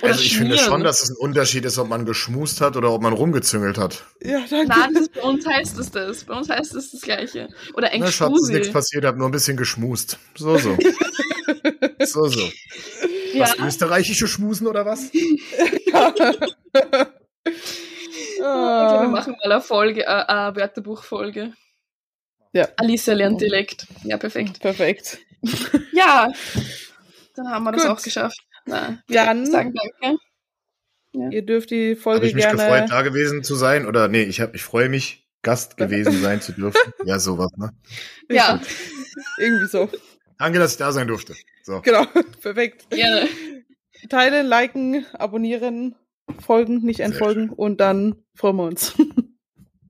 Oder also ich schmieren. finde schon, dass es ein Unterschied ist, ob man geschmust hat oder ob man rumgezüngelt hat. Ja, danke. Nein, das, bei uns heißt es das. Bei uns heißt es das Gleiche. Oder ein Na, Schatz, ist nichts passiert, hab nur ein bisschen geschmust. So, so. [LAUGHS] so, so. Ja. Was, österreichische Schmusen oder was? [LAUGHS] ja. Ah. wir machen mal eine Folge, äh, eine Wörterbuchfolge. Ja. Alicia lernt Dialekt. Ja, perfekt. Perfekt. ja, [LAUGHS] dann haben wir das auch geschafft. Na, Dann sagen danke. Ja. Ihr dürft die Folge Habe ich mich gerne... gefreut, da gewesen zu sein? Oder nee, ich, hab, ich freue mich, Gast gewesen sein zu dürfen. Ja, sowas, ne? Ja. Irgendwie so. Danke, dass ich da sein durfte. So. Genau, [LAUGHS] perfekt. Gerne. Teilen, liken, abonnieren folgen, nicht entfolgen und dann freuen wir uns.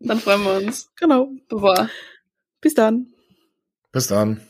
Dann freuen wir uns. Genau. Bevor. Bis dann. Bis dann.